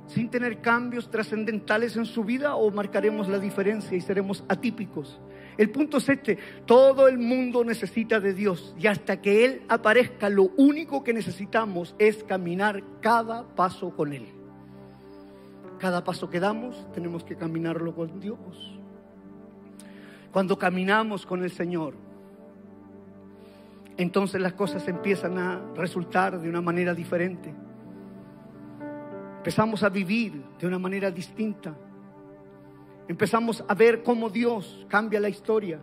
¿Sin tener cambios trascendentales en su vida o marcaremos la diferencia y seremos atípicos? El punto es este, todo el mundo necesita de Dios y hasta que Él aparezca lo único que necesitamos es caminar cada paso con Él. Cada paso que damos tenemos que caminarlo con Dios. Cuando caminamos con el Señor, entonces las cosas empiezan a resultar de una manera diferente. Empezamos a vivir de una manera distinta. Empezamos a ver cómo Dios cambia la historia.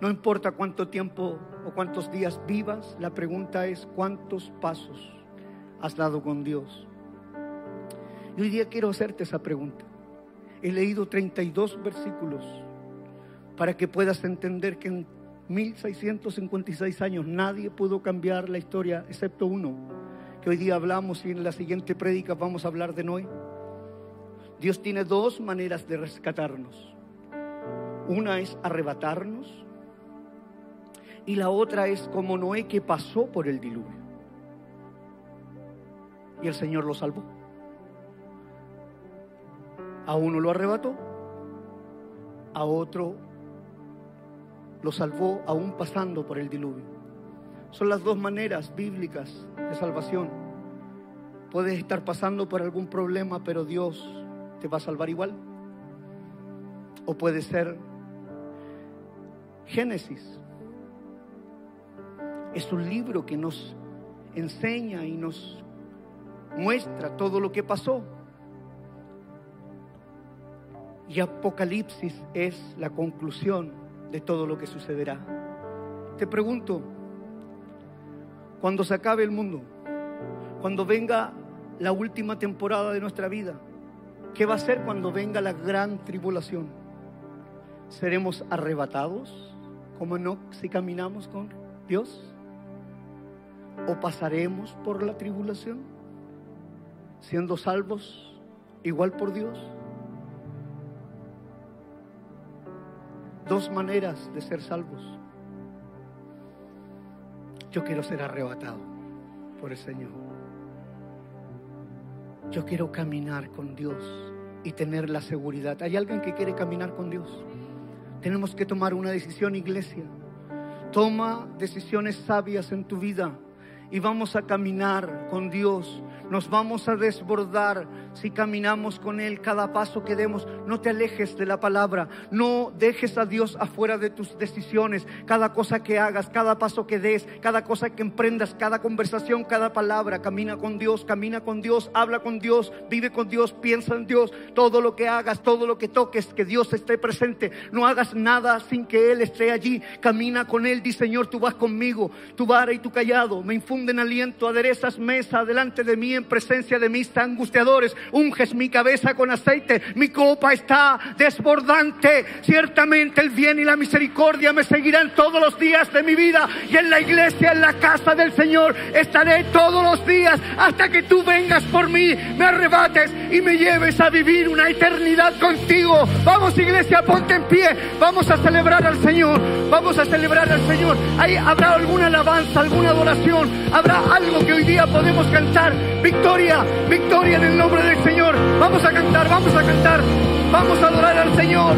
No importa cuánto tiempo o cuántos días vivas, la pregunta es cuántos pasos has dado con Dios. Y hoy día quiero hacerte esa pregunta. He leído 32 versículos para que puedas entender que en 1656 años nadie pudo cambiar la historia excepto uno, que hoy día hablamos y en la siguiente prédica vamos a hablar de Noé. Dios tiene dos maneras de rescatarnos. Una es arrebatarnos y la otra es como Noé que pasó por el diluvio. Y el Señor lo salvó. A uno lo arrebató, a otro lo salvó aún pasando por el diluvio. Son las dos maneras bíblicas de salvación. Puedes estar pasando por algún problema, pero Dios te va a salvar igual. O puede ser Génesis, es un libro que nos enseña y nos muestra todo lo que pasó. Y Apocalipsis es la conclusión de todo lo que sucederá. Te pregunto, cuando se acabe el mundo, cuando venga la última temporada de nuestra vida, ¿qué va a ser cuando venga la gran tribulación? ¿Seremos arrebatados como no si caminamos con Dios? O pasaremos por la tribulación siendo salvos igual por Dios. Dos maneras de ser salvos. Yo quiero ser arrebatado por el Señor. Yo quiero caminar con Dios y tener la seguridad. ¿Hay alguien que quiere caminar con Dios? Tenemos que tomar una decisión, iglesia. Toma decisiones sabias en tu vida y vamos a caminar con Dios. Nos vamos a desbordar si caminamos con Él cada paso que demos. No te alejes de la palabra. No dejes a Dios afuera de tus decisiones. Cada cosa que hagas, cada paso que des, cada cosa que emprendas, cada conversación, cada palabra. Camina con Dios, camina con Dios, habla con Dios, vive con Dios, piensa en Dios. Todo lo que hagas, todo lo que toques, que Dios esté presente. No hagas nada sin que Él esté allí. Camina con Él. Di Señor, tú vas conmigo. Tu vara y tu callado me infunden aliento. Aderezas mesa delante de mí en presencia de mis angustiadores. Unges mi cabeza con aceite. Mi copa está desbordante. Ciertamente el bien y la misericordia me seguirán todos los días de mi vida. Y en la iglesia, en la casa del Señor, estaré todos los días hasta que tú vengas por mí, me arrebates y me lleves a vivir una eternidad contigo. Vamos iglesia, ponte en pie. Vamos a celebrar al Señor. Vamos a celebrar al Señor. Ahí habrá alguna alabanza, alguna adoración. Habrá algo que hoy día podemos cantar. Victoria, victoria en el nombre del Señor. Vamos a cantar, vamos a cantar. Vamos a adorar al Señor.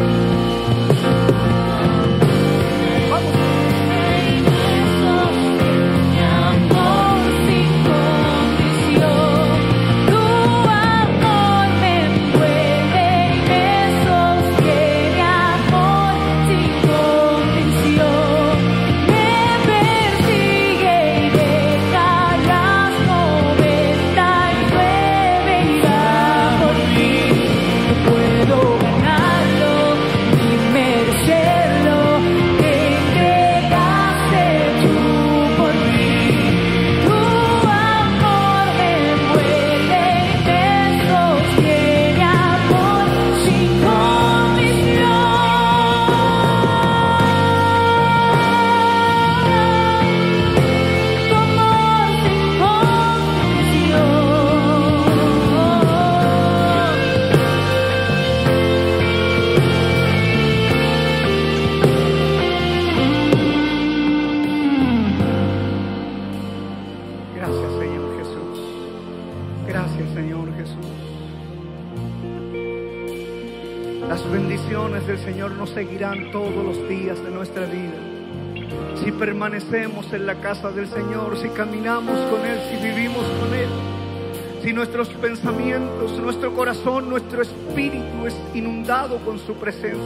En la casa del Señor, si caminamos con Él, si vivimos con Él, si nuestros pensamientos, nuestro corazón, nuestro espíritu es inundado con su presencia.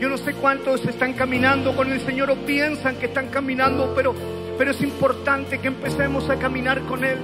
Yo no sé cuántos están caminando con el Señor o piensan que están caminando, pero, pero es importante que empecemos a caminar con Él.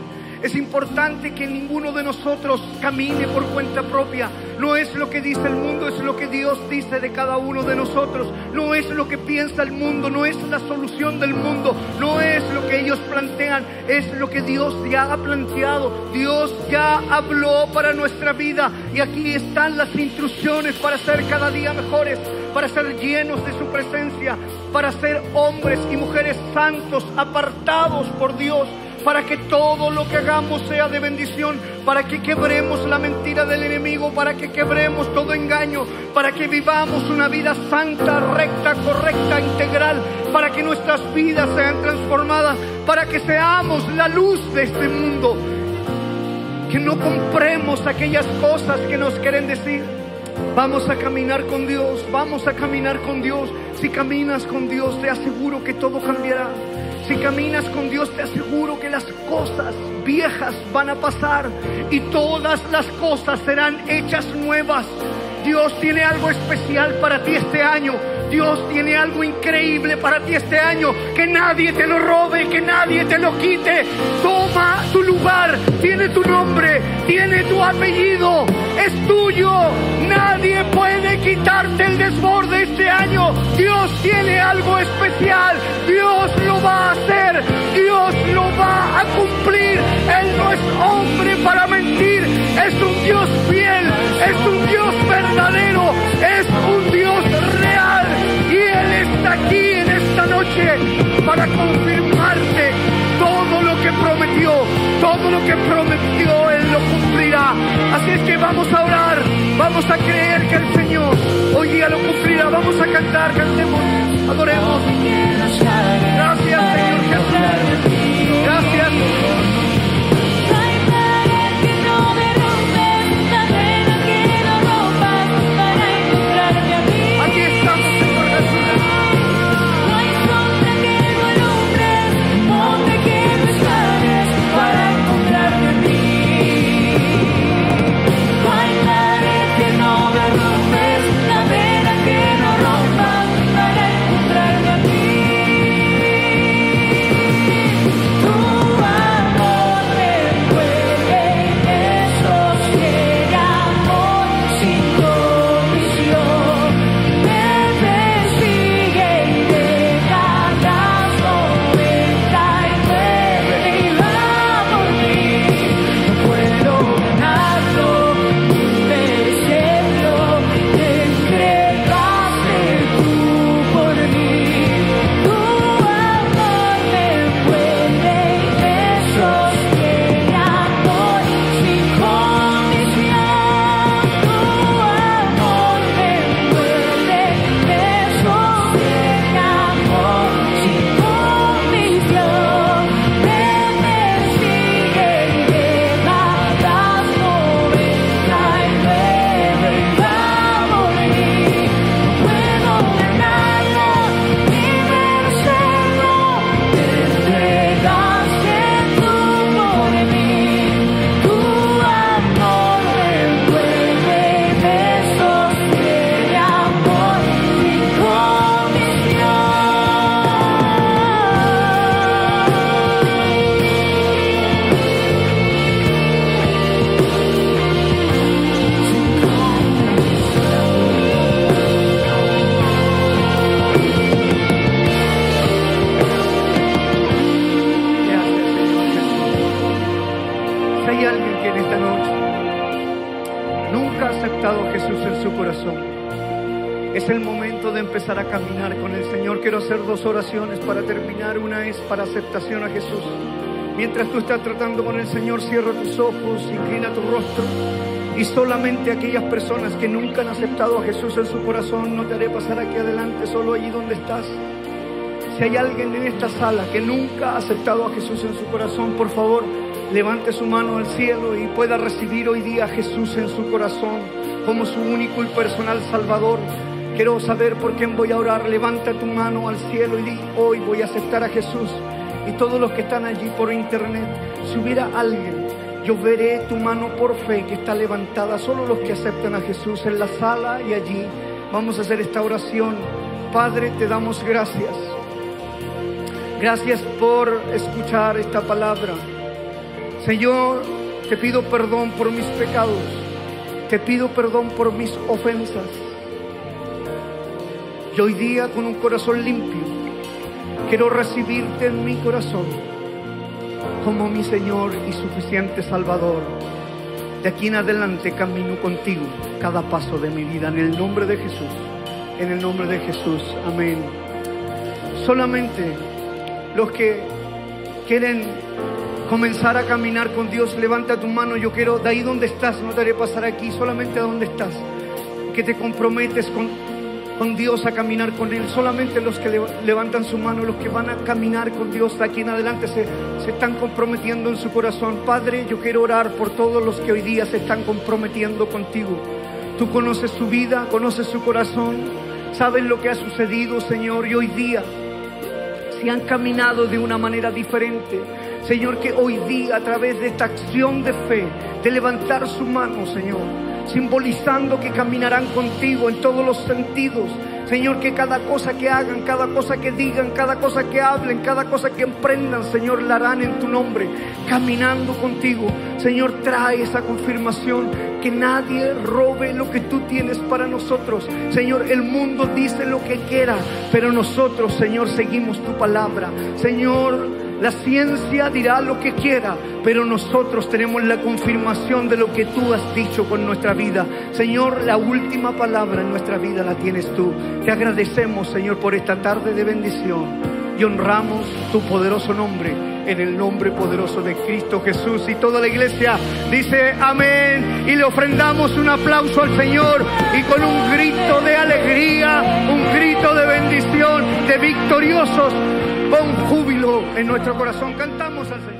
Es importante que ninguno de nosotros camine por cuenta propia. No es lo que dice el mundo, es lo que Dios dice de cada uno de nosotros. No es lo que piensa el mundo, no es la solución del mundo, no es lo que ellos plantean, es lo que Dios ya ha planteado. Dios ya habló para nuestra vida y aquí están las instrucciones para ser cada día mejores, para ser llenos de su presencia, para ser hombres y mujeres santos, apartados por Dios para que todo lo que hagamos sea de bendición, para que quebremos la mentira del enemigo, para que quebremos todo engaño, para que vivamos una vida santa, recta, correcta, integral, para que nuestras vidas sean transformadas, para que seamos la luz de este mundo, que no compremos aquellas cosas que nos quieren decir. Vamos a caminar con Dios, vamos a caminar con Dios. Si caminas con Dios, te aseguro que todo cambiará. Si caminas con Dios, te aseguro que las cosas viejas van a pasar y todas las cosas serán hechas nuevas. Dios tiene algo especial para ti este año. Dios tiene algo increíble para ti este año. Que nadie te lo robe, que nadie te lo quite. Toma tu lugar, tiene tu nombre, tiene tu apellido, es tuyo. Nadie puede quitarte el desborde este año. Dios tiene algo especial. Dios lo va a hacer. Dios lo va a cumplir. Él no es hombre para mentir. Es un Dios fiel. Es un Dios verdadero. Es un Dios real. Y Él está aquí en esta noche para confirmarte todo lo que prometió. Todo lo que prometió Él lo cumplirá. Así es que vamos a orar. Vamos a creer que el Señor hoy día lo cumplirá. Vamos a cantar, cantemos, adoremos. Gracias Señor Jesús. Gracias. Mientras tú estás tratando con el Señor, cierra tus ojos, inclina tu rostro. Y solamente aquellas personas que nunca han aceptado a Jesús en su corazón, no te haré pasar aquí adelante, solo allí donde estás. Si hay alguien en esta sala que nunca ha aceptado a Jesús en su corazón, por favor, levante su mano al cielo y pueda recibir hoy día a Jesús en su corazón como su único y personal Salvador. Quiero saber por quién voy a orar. Levanta tu mano al cielo y di, hoy voy a aceptar a Jesús. Y todos los que están allí por internet, si hubiera alguien, yo veré tu mano por fe que está levantada. Solo los que aceptan a Jesús en la sala y allí. Vamos a hacer esta oración. Padre, te damos gracias. Gracias por escuchar esta palabra. Señor, te pido perdón por mis pecados. Te pido perdón por mis ofensas. Y hoy día con un corazón limpio, quiero recibirte en mi corazón como mi Señor y suficiente Salvador. De aquí en adelante camino contigo cada paso de mi vida en el nombre de Jesús. En el nombre de Jesús. Amén. Solamente los que quieren comenzar a caminar con Dios, levanta tu mano. Yo quiero, de ahí donde estás, no te haré pasar aquí, solamente a donde estás. Que te comprometes con, con Dios a caminar con Él. Solamente los que levantan su mano, los que van a caminar con Dios de aquí en adelante, se, se están comprometiendo en su corazón. Padre, yo quiero orar por todos los que hoy día se están comprometiendo contigo. Tú conoces su vida, conoces su corazón, sabes lo que ha sucedido, Señor, y hoy día si han caminado de una manera diferente. Señor, que hoy día a través de esta acción de fe, de levantar su mano, Señor, simbolizando que caminarán contigo en todos los sentidos. Señor, que cada cosa que hagan, cada cosa que digan, cada cosa que hablen, cada cosa que emprendan, Señor, la harán en tu nombre, caminando contigo. Señor, trae esa confirmación que nadie robe lo que tú tienes para nosotros. Señor, el mundo dice lo que quiera, pero nosotros, Señor, seguimos tu palabra. Señor, la ciencia dirá lo que quiera, pero nosotros tenemos la confirmación de lo que tú has dicho con nuestra vida. Señor, la última palabra en nuestra vida la tienes tú. Te agradecemos, Señor, por esta tarde de bendición y honramos tu poderoso nombre en el nombre poderoso de Cristo Jesús. Y toda la iglesia dice amén y le ofrendamos un aplauso al Señor y con un grito de alegría, un grito de bendición, de victoriosos con júbilo en nuestro corazón. Cantamos al Señor.